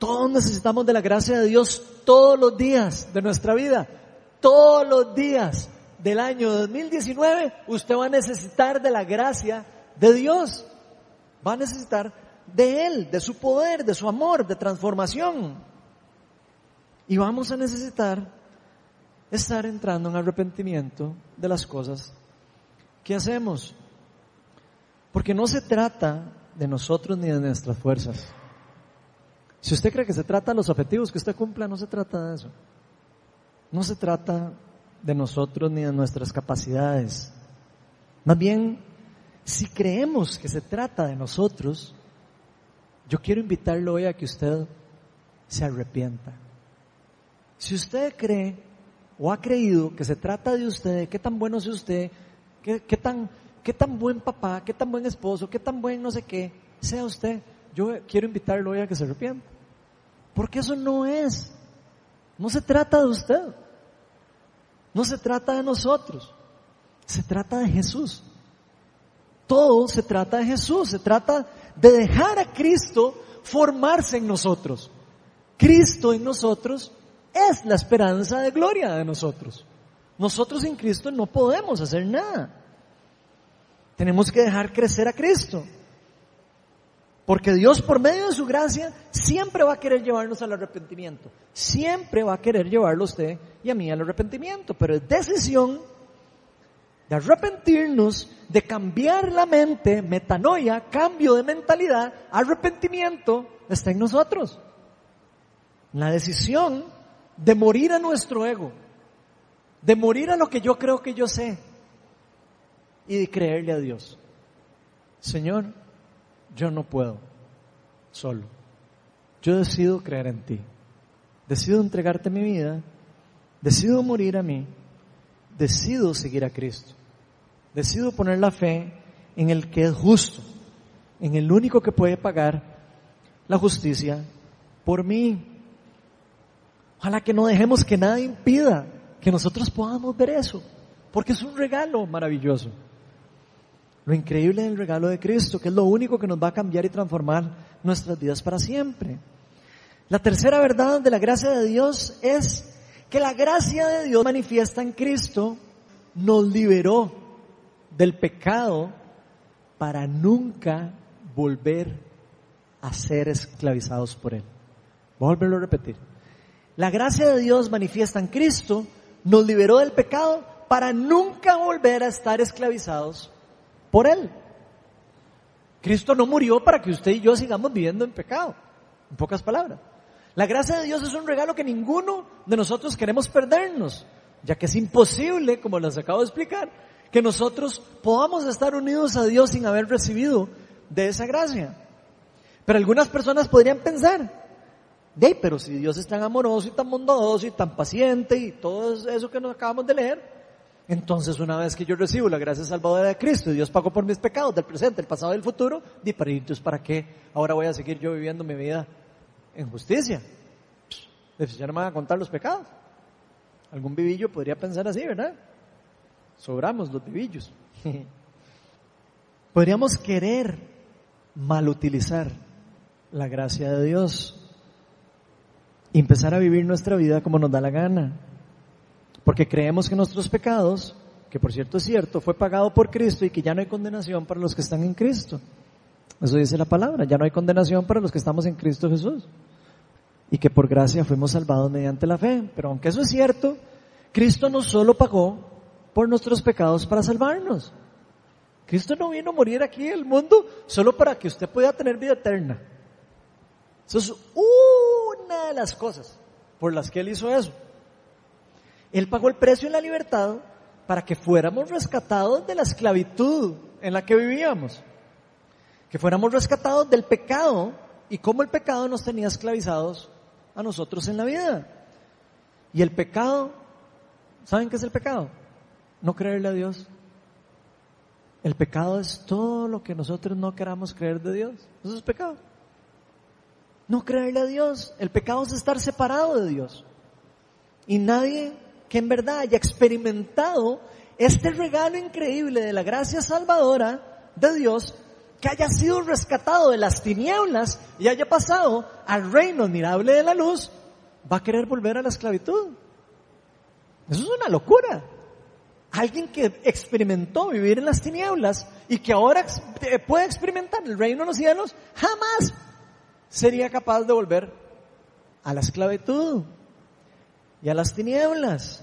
Todos necesitamos de la gracia de Dios todos los días de nuestra vida. Todos los días del año 2019 usted va a necesitar de la gracia de Dios. Va a necesitar de Él, de su poder, de su amor, de transformación. Y vamos a necesitar estar entrando en arrepentimiento de las cosas que hacemos. Porque no se trata de nosotros ni de nuestras fuerzas. Si usted cree que se trata de los objetivos que usted cumpla, no se trata de eso. No se trata de nosotros ni de nuestras capacidades. Más bien, si creemos que se trata de nosotros, yo quiero invitarlo hoy a que usted se arrepienta. Si usted cree o ha creído que se trata de usted, qué tan bueno es usted, qué, qué, tan, qué tan buen papá, qué tan buen esposo, qué tan buen no sé qué, sea usted, yo quiero invitarlo hoy a que se arrepienta. Porque eso no es. No se trata de usted. No se trata de nosotros. Se trata de Jesús. Todo se trata de Jesús. Se trata de dejar a Cristo formarse en nosotros. Cristo en nosotros es la esperanza de gloria de nosotros. Nosotros sin Cristo no podemos hacer nada. Tenemos que dejar crecer a Cristo. Porque Dios por medio de su gracia siempre va a querer llevarnos al arrepentimiento. Siempre va a querer llevarlo a usted y a mí al arrepentimiento. Pero es decisión de arrepentirnos, de cambiar la mente, metanoia, cambio de mentalidad, arrepentimiento, está en nosotros. La decisión de morir a nuestro ego, de morir a lo que yo creo que yo sé y de creerle a Dios. Señor, yo no puedo solo. Yo decido creer en ti. Decido entregarte mi vida. Decido morir a mí. Decido seguir a Cristo. Decido poner la fe en el que es justo, en el único que puede pagar la justicia por mí. Ojalá que no dejemos que nada impida que nosotros podamos ver eso, porque es un regalo maravilloso. Lo increíble del regalo de Cristo, que es lo único que nos va a cambiar y transformar nuestras vidas para siempre. La tercera verdad de la gracia de Dios es que la gracia de Dios manifiesta en Cristo nos liberó del pecado para nunca volver a ser esclavizados por Él. Voy a volverlo a repetir. La gracia de Dios manifiesta en Cristo nos liberó del pecado para nunca volver a estar esclavizados por Él. Cristo no murió para que usted y yo sigamos viviendo en pecado, en pocas palabras. La gracia de Dios es un regalo que ninguno de nosotros queremos perdernos, ya que es imposible, como les acabo de explicar, que nosotros podamos estar unidos a Dios sin haber recibido de esa gracia. Pero algunas personas podrían pensar, de, pero si Dios es tan amoroso y tan bondadoso y tan paciente y todo eso que nos acabamos de leer, entonces, una vez que yo recibo la gracia salvadora de Cristo y Dios pagó por mis pecados del presente, el pasado y el futuro, di para ¿para qué ahora voy a seguir yo viviendo mi vida en justicia? Pues ya no me van a contar los pecados. Algún vivillo podría pensar así, ¿verdad? Sobramos los vivillos. Podríamos querer mal utilizar la gracia de Dios y empezar a vivir nuestra vida como nos da la gana. Porque creemos que nuestros pecados, que por cierto es cierto, fue pagado por Cristo y que ya no hay condenación para los que están en Cristo. Eso dice la palabra, ya no hay condenación para los que estamos en Cristo Jesús. Y que por gracia fuimos salvados mediante la fe. Pero aunque eso es cierto, Cristo no solo pagó por nuestros pecados para salvarnos. Cristo no vino a morir aquí en el mundo solo para que usted pueda tener vida eterna. Eso es una de las cosas por las que Él hizo eso. Él pagó el precio en la libertad para que fuéramos rescatados de la esclavitud en la que vivíamos. Que fuéramos rescatados del pecado y cómo el pecado nos tenía esclavizados a nosotros en la vida. Y el pecado, ¿saben qué es el pecado? No creerle a Dios. El pecado es todo lo que nosotros no queramos creer de Dios. Eso es pecado. No creerle a Dios. El pecado es estar separado de Dios. Y nadie que en verdad haya experimentado este regalo increíble de la gracia salvadora de Dios, que haya sido rescatado de las tinieblas y haya pasado al reino admirable de la luz, va a querer volver a la esclavitud. Eso es una locura. Alguien que experimentó vivir en las tinieblas y que ahora puede experimentar el reino de los cielos, jamás sería capaz de volver a la esclavitud y a las tinieblas.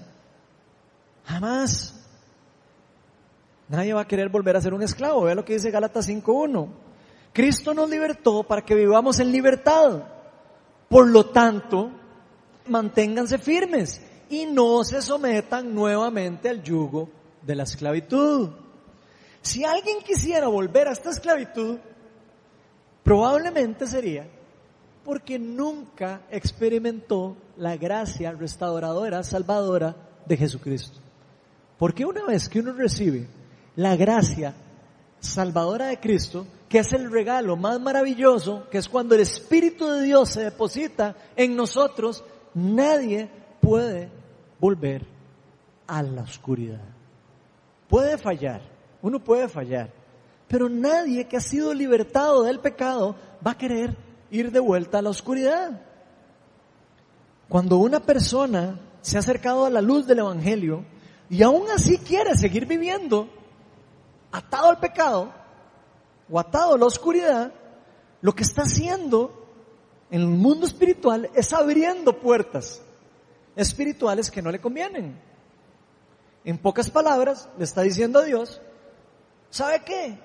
Jamás. Nadie va a querer volver a ser un esclavo. Vea lo que dice Gálatas 5.1. Cristo nos libertó para que vivamos en libertad. Por lo tanto, manténganse firmes y no se sometan nuevamente al yugo de la esclavitud. Si alguien quisiera volver a esta esclavitud, probablemente sería porque nunca experimentó la gracia restauradora, salvadora de Jesucristo. Porque una vez que uno recibe la gracia salvadora de Cristo, que es el regalo más maravilloso, que es cuando el Espíritu de Dios se deposita en nosotros, nadie puede volver a la oscuridad. Puede fallar, uno puede fallar, pero nadie que ha sido libertado del pecado va a querer ir de vuelta a la oscuridad. Cuando una persona se ha acercado a la luz del Evangelio y aún así quiere seguir viviendo atado al pecado o atado a la oscuridad, lo que está haciendo en el mundo espiritual es abriendo puertas espirituales que no le convienen. En pocas palabras, le está diciendo a Dios, ¿sabe qué?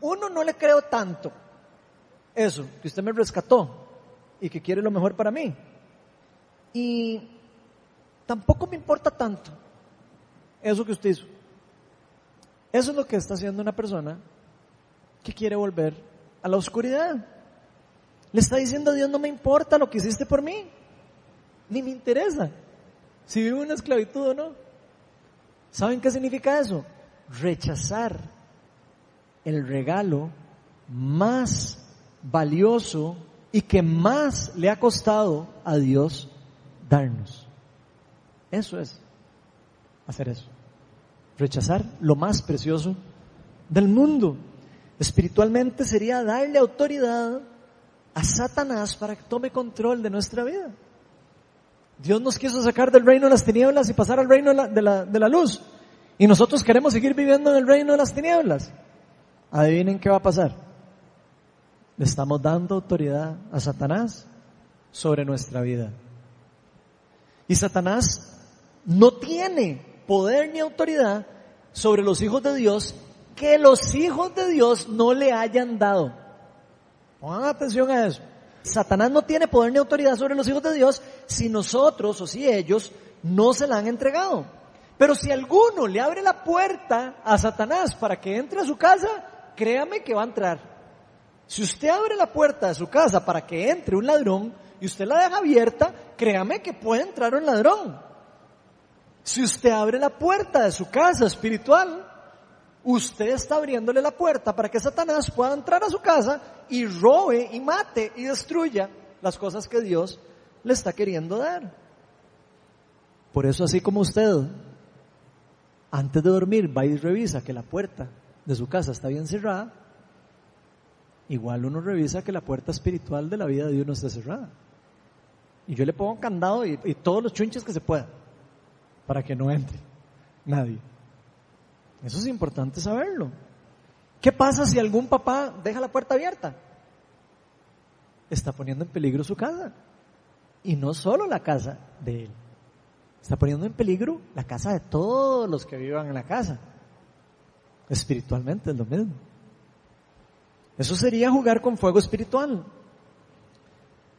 Uno no le creo tanto eso, que usted me rescató y que quiere lo mejor para mí. Y tampoco me importa tanto eso que usted hizo. Eso es lo que está haciendo una persona que quiere volver a la oscuridad. Le está diciendo a Dios, no me importa lo que hiciste por mí, ni me interesa si vivo una esclavitud o no. ¿Saben qué significa eso? Rechazar el regalo más valioso y que más le ha costado a Dios darnos. Eso es hacer eso. Rechazar lo más precioso del mundo. Espiritualmente sería darle autoridad a Satanás para que tome control de nuestra vida. Dios nos quiso sacar del reino de las tinieblas y pasar al reino de la, de la, de la luz. Y nosotros queremos seguir viviendo en el reino de las tinieblas. Adivinen qué va a pasar. Le estamos dando autoridad a Satanás sobre nuestra vida. Y Satanás no tiene poder ni autoridad sobre los hijos de Dios que los hijos de Dios no le hayan dado. Pongan atención a eso. Satanás no tiene poder ni autoridad sobre los hijos de Dios si nosotros o si ellos no se la han entregado. Pero si alguno le abre la puerta a Satanás para que entre a su casa, créame que va a entrar. Si usted abre la puerta de su casa para que entre un ladrón y usted la deja abierta, créame que puede entrar un ladrón. Si usted abre la puerta de su casa espiritual, usted está abriéndole la puerta para que Satanás pueda entrar a su casa y robe y mate y destruya las cosas que Dios le está queriendo dar. Por eso así como usted antes de dormir va y revisa que la puerta de su casa está bien cerrada, igual uno revisa que la puerta espiritual de la vida de uno está cerrada. Y yo le pongo un candado y, y todos los chunches que se puedan para que no entre nadie. Eso es importante saberlo. ¿Qué pasa si algún papá deja la puerta abierta? Está poniendo en peligro su casa. Y no solo la casa de él. Está poniendo en peligro la casa de todos los que vivan en la casa. Espiritualmente es lo mismo. Eso sería jugar con fuego espiritual.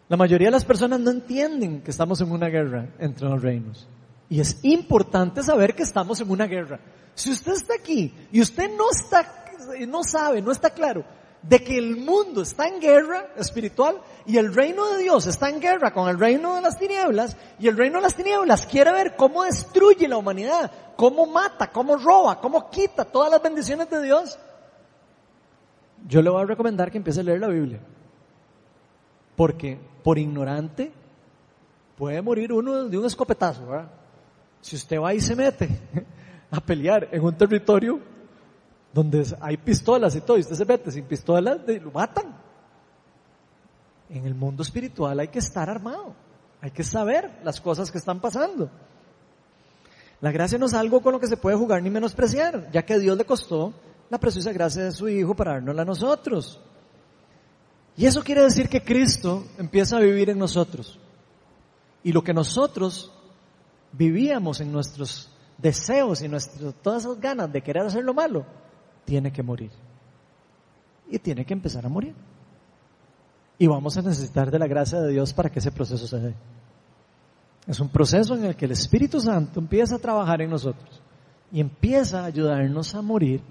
La mayoría de las personas no entienden que estamos en una guerra entre los reinos. Y es importante saber que estamos en una guerra. Si usted está aquí y usted no está, no sabe, no está claro de que el mundo está en guerra espiritual y el reino de Dios está en guerra con el reino de las tinieblas y el reino de las tinieblas quiere ver cómo destruye la humanidad, cómo mata, cómo roba, cómo quita todas las bendiciones de Dios, yo le voy a recomendar que empiece a leer la Biblia. Porque por ignorante puede morir uno de un escopetazo, ¿verdad? Si usted va y se mete a pelear en un territorio donde hay pistolas y todo, y usted se mete sin pistolas, lo matan. En el mundo espiritual hay que estar armado, hay que saber las cosas que están pasando. La gracia no es algo con lo que se puede jugar ni menospreciar, ya que a Dios le costó la preciosa gracia de su Hijo para dárnosla a nosotros. Y eso quiere decir que Cristo empieza a vivir en nosotros. Y lo que nosotros vivíamos en nuestros deseos y nuestras, todas esas ganas de querer hacer lo malo, tiene que morir. Y tiene que empezar a morir. Y vamos a necesitar de la gracia de Dios para que ese proceso se dé. Es un proceso en el que el Espíritu Santo empieza a trabajar en nosotros y empieza a ayudarnos a morir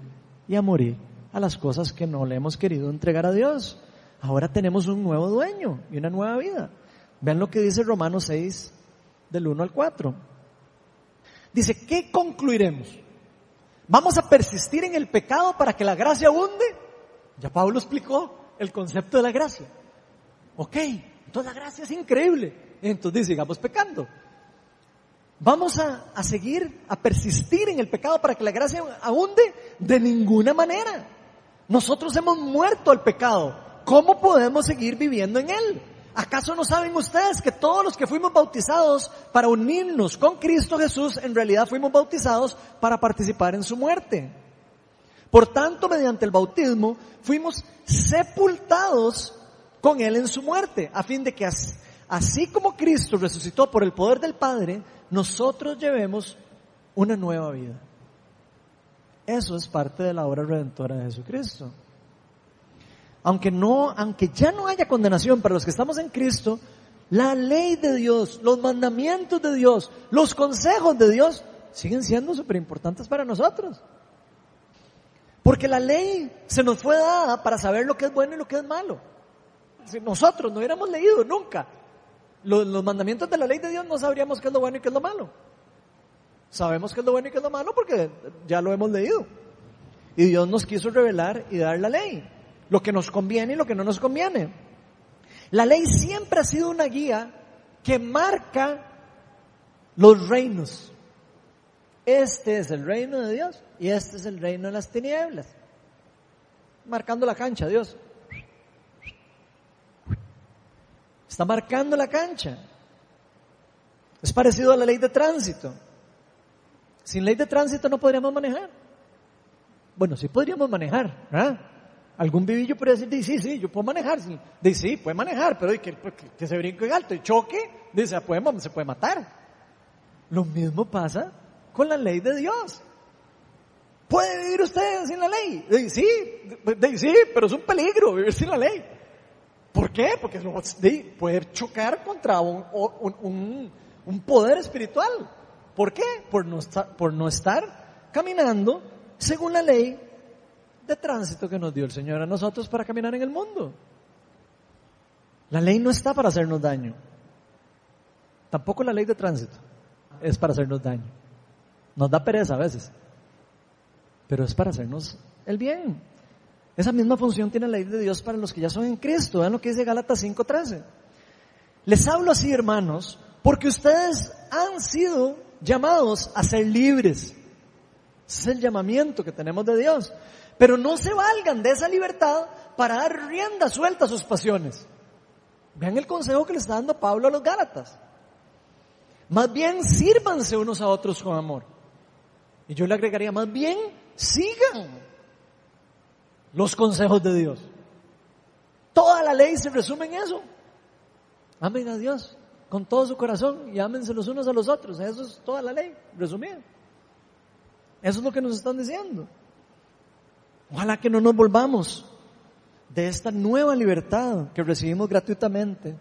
y a morir a las cosas que no le hemos querido entregar a Dios. Ahora tenemos un nuevo dueño y una nueva vida. Vean lo que dice Romanos 6, del 1 al 4. Dice, ¿qué concluiremos? ¿Vamos a persistir en el pecado para que la gracia abunde? Ya Pablo explicó el concepto de la gracia. Ok, entonces la gracia es increíble. Entonces sigamos pecando. ¿Vamos a, a, seguir, a persistir en el pecado para que la gracia abunde? De ninguna manera. Nosotros hemos muerto al pecado. ¿Cómo podemos seguir viviendo en él? ¿Acaso no saben ustedes que todos los que fuimos bautizados para unirnos con Cristo Jesús, en realidad fuimos bautizados para participar en su muerte? Por tanto, mediante el bautismo fuimos sepultados con Él en su muerte, a fin de que así como Cristo resucitó por el poder del Padre, nosotros llevemos una nueva vida. Eso es parte de la obra redentora de Jesucristo. Aunque no, aunque ya no haya condenación para los que estamos en Cristo, la ley de Dios, los mandamientos de Dios, los consejos de Dios siguen siendo súper importantes para nosotros. Porque la ley se nos fue dada para saber lo que es bueno y lo que es malo. Si nosotros no hubiéramos leído nunca los, mandamientos de la ley de Dios, no sabríamos qué es lo bueno y qué es lo malo. Sabemos qué es lo bueno y qué es lo malo porque ya lo hemos leído. Y Dios nos quiso revelar y dar la ley. Lo que nos conviene y lo que no nos conviene. La ley siempre ha sido una guía que marca los reinos. Este es el reino de Dios y este es el reino de las tinieblas. Marcando la cancha, Dios. Está marcando la cancha. Es parecido a la ley de tránsito. Sin ley de tránsito no podríamos manejar. Bueno, sí podríamos manejar. Algún vivillo podría decir, sí, sí, yo puedo manejar. Dice, sí, puede manejar, pero que, que se brinque en alto y choque, dice, se puede matar. Lo mismo pasa con la ley de Dios. ¿Puede vivir usted sin la ley? Sí, sí, pero es un peligro vivir sin la ley. ¿Por qué? Porque puede chocar contra un, un, un poder espiritual. ¿Por qué? Por no, estar, por no estar caminando según la ley de tránsito que nos dio el Señor a nosotros para caminar en el mundo. La ley no está para hacernos daño. Tampoco la ley de tránsito es para hacernos daño. Nos da pereza a veces, pero es para hacernos el bien. Esa misma función tiene la ley de Dios para los que ya son en Cristo. Vean lo que dice Gálatas 5:13. Les hablo así, hermanos, porque ustedes han sido llamados a ser libres. Ese es el llamamiento que tenemos de Dios. Pero no se valgan de esa libertad para dar rienda suelta a sus pasiones. Vean el consejo que le está dando Pablo a los Gálatas. Más bien sírvanse unos a otros con amor. Y yo le agregaría, más bien sigan los consejos de Dios. Toda la ley se resume en eso. Amen a Dios con todo su corazón y ámense los unos a los otros. Eso es toda la ley, resumida. Eso es lo que nos están diciendo. Ojalá que no nos volvamos de esta nueva libertad que recibimos gratuitamente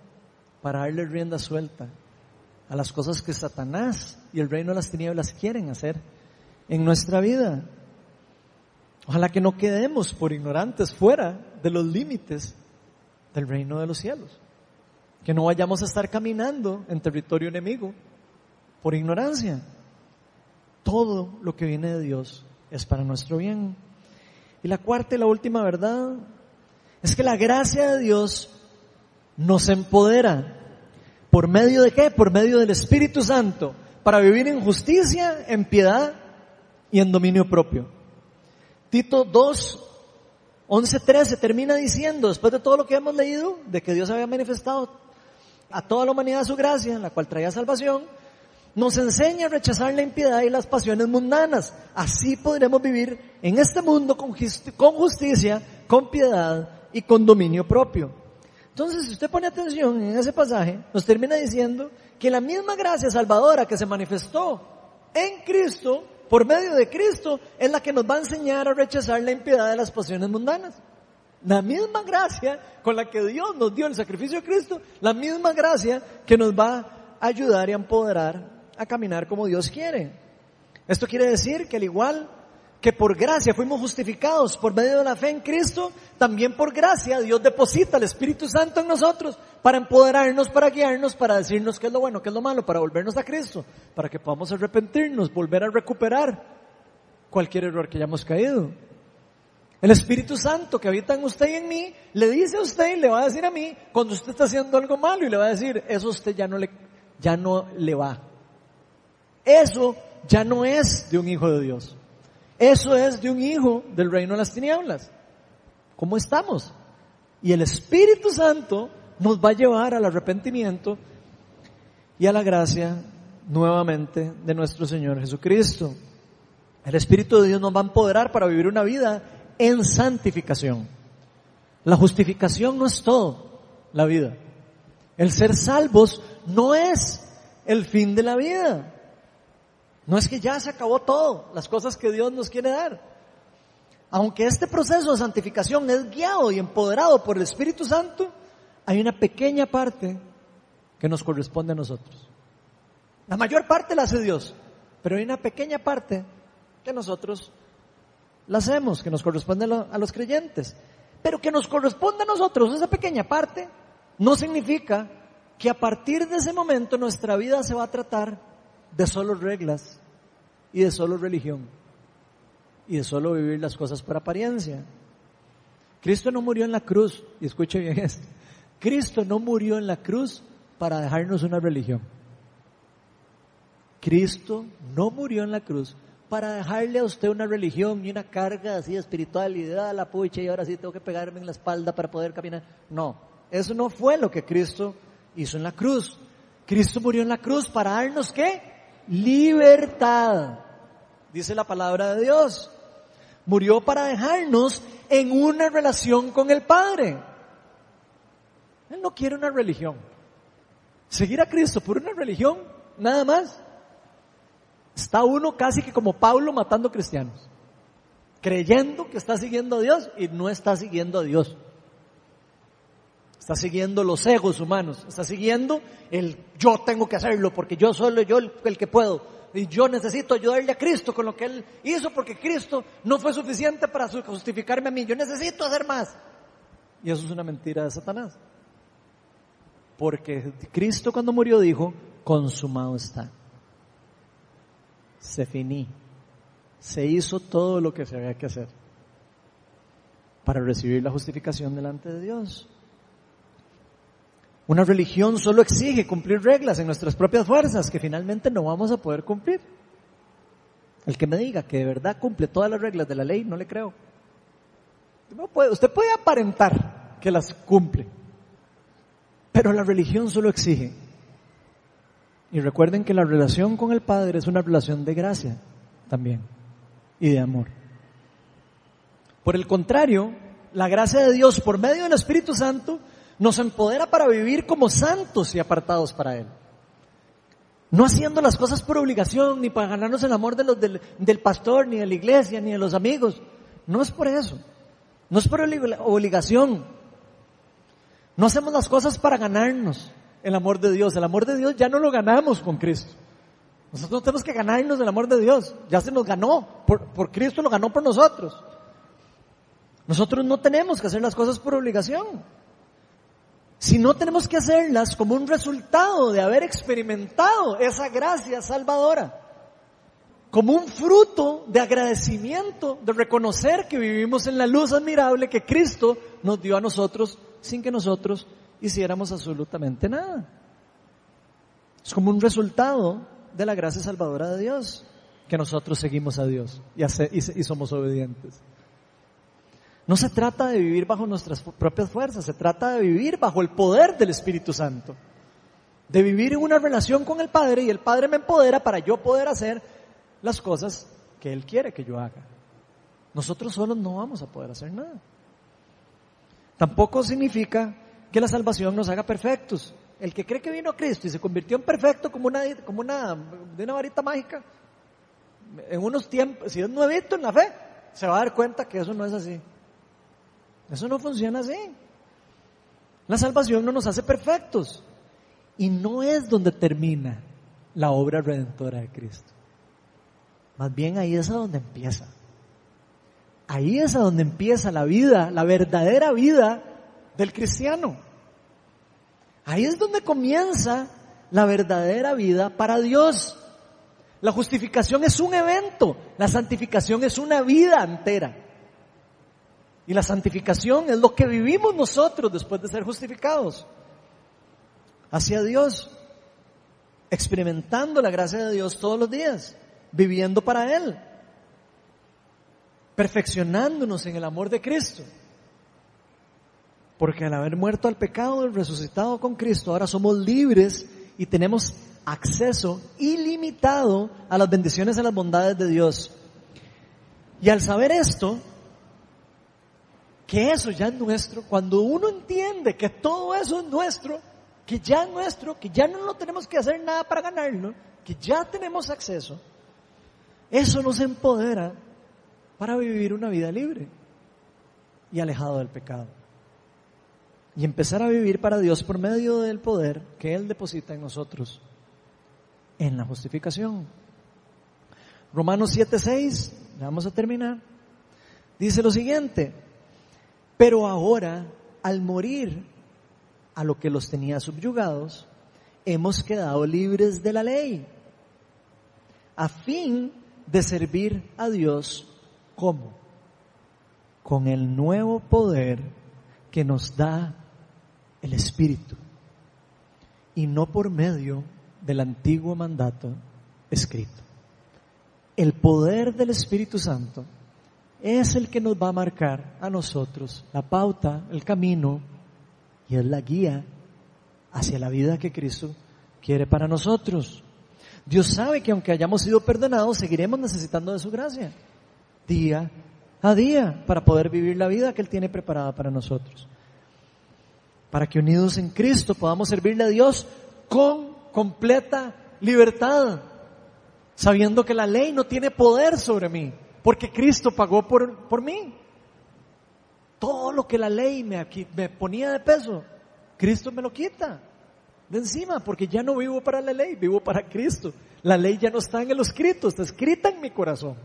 para darle rienda suelta a las cosas que Satanás y el reino de las tinieblas quieren hacer en nuestra vida. Ojalá que no quedemos por ignorantes fuera de los límites del reino de los cielos. Que no vayamos a estar caminando en territorio enemigo por ignorancia. Todo lo que viene de Dios es para nuestro bien. Y la cuarta y la última verdad es que la gracia de Dios nos empodera. ¿Por medio de qué? Por medio del Espíritu Santo, para vivir en justicia, en piedad y en dominio propio. Tito 2, 11, 13 termina diciendo, después de todo lo que hemos leído, de que Dios había manifestado a toda la humanidad su gracia, la cual traía salvación, nos enseña a rechazar la impiedad y las pasiones mundanas. Así podremos vivir en este mundo con, justicia, con piedad y con dominio propio. Entonces, si usted pone atención en ese pasaje, nos termina diciendo que la misma gracia salvadora que se manifestó en Cristo, por medio de Cristo, es la que nos va a enseñar a rechazar la impiedad de las pasiones mundanas. La misma gracia con la que Dios nos dio el sacrificio de Cristo, la misma gracia que nos va a ayudar y a empoderar a caminar como Dios quiere. Esto quiere decir que al igual que por gracia fuimos justificados por medio de la fe en Cristo, también por gracia Dios deposita el Espíritu Santo en nosotros para empoderarnos, para guiarnos, para decirnos qué es lo bueno, qué es lo malo, para volvernos a Cristo, para que podamos arrepentirnos, volver a recuperar cualquier error que hayamos caído. El Espíritu Santo que habita en usted y en mí, le dice a usted y le va a decir a mí cuando usted está haciendo algo malo y le va a decir, eso usted ya no le, ya no le va. Eso ya no es de un hijo de Dios. Eso es de un hijo del reino de las tinieblas. ¿Cómo estamos? Y el Espíritu Santo nos va a llevar al arrepentimiento y a la gracia nuevamente de nuestro Señor Jesucristo. El Espíritu de Dios nos va a empoderar para vivir una vida en santificación. La justificación no es todo la vida. El ser salvos no es el fin de la vida. No es que ya se acabó todo, las cosas que Dios nos quiere dar. Aunque este proceso de santificación es guiado y empoderado por el Espíritu Santo, hay una pequeña parte que nos corresponde a nosotros. La mayor parte la hace Dios, pero hay una pequeña parte que nosotros la hacemos, que nos corresponde a los creyentes. Pero que nos corresponde a nosotros esa pequeña parte, no significa que a partir de ese momento nuestra vida se va a tratar de solo reglas y de solo religión y de solo vivir las cosas por apariencia. Cristo no murió en la cruz, y escuche bien esto, Cristo no murió en la cruz para dejarnos una religión. Cristo no murió en la cruz para dejarle a usted una religión y una carga así espiritual y da la pucha y ahora sí tengo que pegarme en la espalda para poder caminar. No, eso no fue lo que Cristo hizo en la cruz. Cristo murió en la cruz para darnos qué? Libertad. Dice la palabra de Dios. Murió para dejarnos en una relación con el Padre. Él no quiere una religión. Seguir a Cristo por una religión, nada más. Está uno casi que como Pablo matando cristianos. Creyendo que está siguiendo a Dios y no está siguiendo a Dios. Está siguiendo los egos humanos. Está siguiendo el yo tengo que hacerlo porque yo soy yo el, el que puedo. Y yo necesito ayudarle a Cristo con lo que Él hizo porque Cristo no fue suficiente para justificarme a mí. Yo necesito hacer más. Y eso es una mentira de Satanás. Porque Cristo cuando murió dijo, consumado está. Se finí. Se hizo todo lo que se había que hacer para recibir la justificación delante de Dios. Una religión solo exige cumplir reglas en nuestras propias fuerzas que finalmente no vamos a poder cumplir. El que me diga que de verdad cumple todas las reglas de la ley, no le creo. Usted puede aparentar que las cumple, pero la religión solo exige. Y recuerden que la relación con el Padre es una relación de gracia también y de amor. Por el contrario, la gracia de Dios por medio del Espíritu Santo nos empodera para vivir como santos y apartados para Él. No haciendo las cosas por obligación, ni para ganarnos el amor de los del, del pastor, ni de la iglesia, ni de los amigos. No es por eso. No es por obligación. No hacemos las cosas para ganarnos el amor de Dios. El amor de Dios ya no lo ganamos con Cristo. Nosotros no tenemos que ganarnos el amor de Dios. Ya se nos ganó. Por, por Cristo lo ganó por nosotros. Nosotros no tenemos que hacer las cosas por obligación si no tenemos que hacerlas como un resultado de haber experimentado esa gracia salvadora, como un fruto de agradecimiento, de reconocer que vivimos en la luz admirable que Cristo nos dio a nosotros sin que nosotros hiciéramos absolutamente nada. Es como un resultado de la gracia salvadora de Dios, que nosotros seguimos a Dios y, y somos obedientes. No se trata de vivir bajo nuestras propias fuerzas, se trata de vivir bajo el poder del Espíritu Santo. De vivir en una relación con el Padre y el Padre me empodera para yo poder hacer las cosas que Él quiere que yo haga. Nosotros solos no vamos a poder hacer nada. Tampoco significa que la salvación nos haga perfectos. El que cree que vino a Cristo y se convirtió en perfecto como una, como una, de una varita mágica, en unos tiempos, si es nuevito en la fe, se va a dar cuenta que eso no es así. Eso no funciona así. La salvación no nos hace perfectos. Y no es donde termina la obra redentora de Cristo. Más bien ahí es a donde empieza. Ahí es a donde empieza la vida, la verdadera vida del cristiano. Ahí es donde comienza la verdadera vida para Dios. La justificación es un evento, la santificación es una vida entera. Y la santificación es lo que vivimos nosotros después de ser justificados hacia Dios, experimentando la gracia de Dios todos los días, viviendo para Él, perfeccionándonos en el amor de Cristo. Porque al haber muerto al pecado y resucitado con Cristo, ahora somos libres y tenemos acceso ilimitado a las bendiciones y las bondades de Dios. Y al saber esto, que eso ya es nuestro, cuando uno entiende que todo eso es nuestro, que ya es nuestro, que ya no lo tenemos que hacer nada para ganarlo, que ya tenemos acceso, eso nos empodera para vivir una vida libre y alejado del pecado. Y empezar a vivir para Dios por medio del poder que Él deposita en nosotros en la justificación. Romanos 7:6, vamos a terminar. Dice lo siguiente, pero ahora al morir a lo que los tenía subyugados, hemos quedado libres de la ley, a fin de servir a Dios como con el nuevo poder que nos da el Espíritu y no por medio del antiguo mandato escrito. El poder del Espíritu Santo es el que nos va a marcar a nosotros la pauta, el camino y es la guía hacia la vida que Cristo quiere para nosotros. Dios sabe que aunque hayamos sido perdonados, seguiremos necesitando de su gracia, día a día, para poder vivir la vida que Él tiene preparada para nosotros. Para que unidos en Cristo podamos servirle a Dios con completa libertad, sabiendo que la ley no tiene poder sobre mí, porque Cristo pagó por, por mí. Todo lo que la ley me, me ponía de peso, Cristo me lo quita de encima, porque ya no vivo para la ley, vivo para Cristo. La ley ya no está en el escrito, está escrita en mi corazón.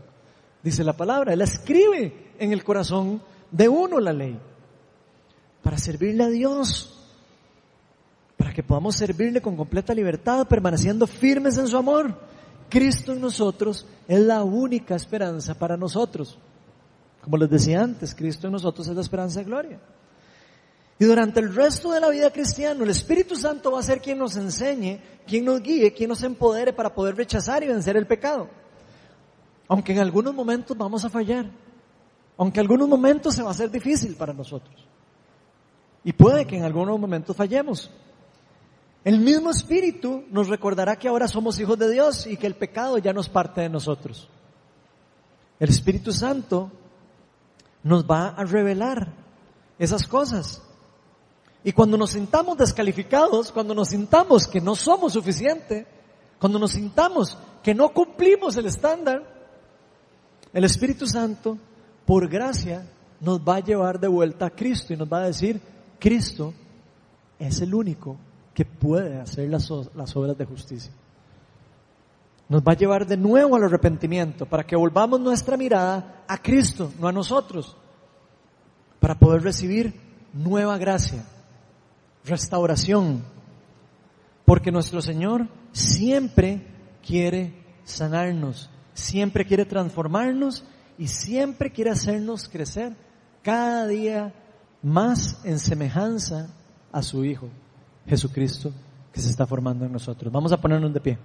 Dice la palabra, Él escribe en el corazón de uno la ley. Para servirle a Dios, para que podamos servirle con completa libertad, permaneciendo firmes en su amor. Cristo en nosotros es la única esperanza para nosotros. Como les decía antes, Cristo en nosotros es la esperanza de gloria. Y durante el resto de la vida cristiana, el Espíritu Santo va a ser quien nos enseñe, quien nos guíe, quien nos empodere para poder rechazar y vencer el pecado. Aunque en algunos momentos vamos a fallar. Aunque en algunos momentos se va a hacer difícil para nosotros. Y puede que en algunos momentos fallemos. El mismo Espíritu nos recordará que ahora somos hijos de Dios y que el pecado ya no es parte de nosotros. El Espíritu Santo nos va a revelar esas cosas. Y cuando nos sintamos descalificados, cuando nos sintamos que no somos suficientes, cuando nos sintamos que no cumplimos el estándar, el Espíritu Santo, por gracia, nos va a llevar de vuelta a Cristo y nos va a decir, Cristo es el único que puede hacer las, obras de justicia. Nos va a llevar de nuevo al arrepentimiento para que volvamos nuestra mirada a Cristo, no a nosotros, para poder recibir nueva gracia, restauración, porque nuestro Señor siempre quiere sanarnos, siempre quiere transformarnos y siempre quiere hacernos crecer cada día más en semejanza a su Hijo. Jesucristo que se está formando en nosotros. Vamos a ponernos de pie.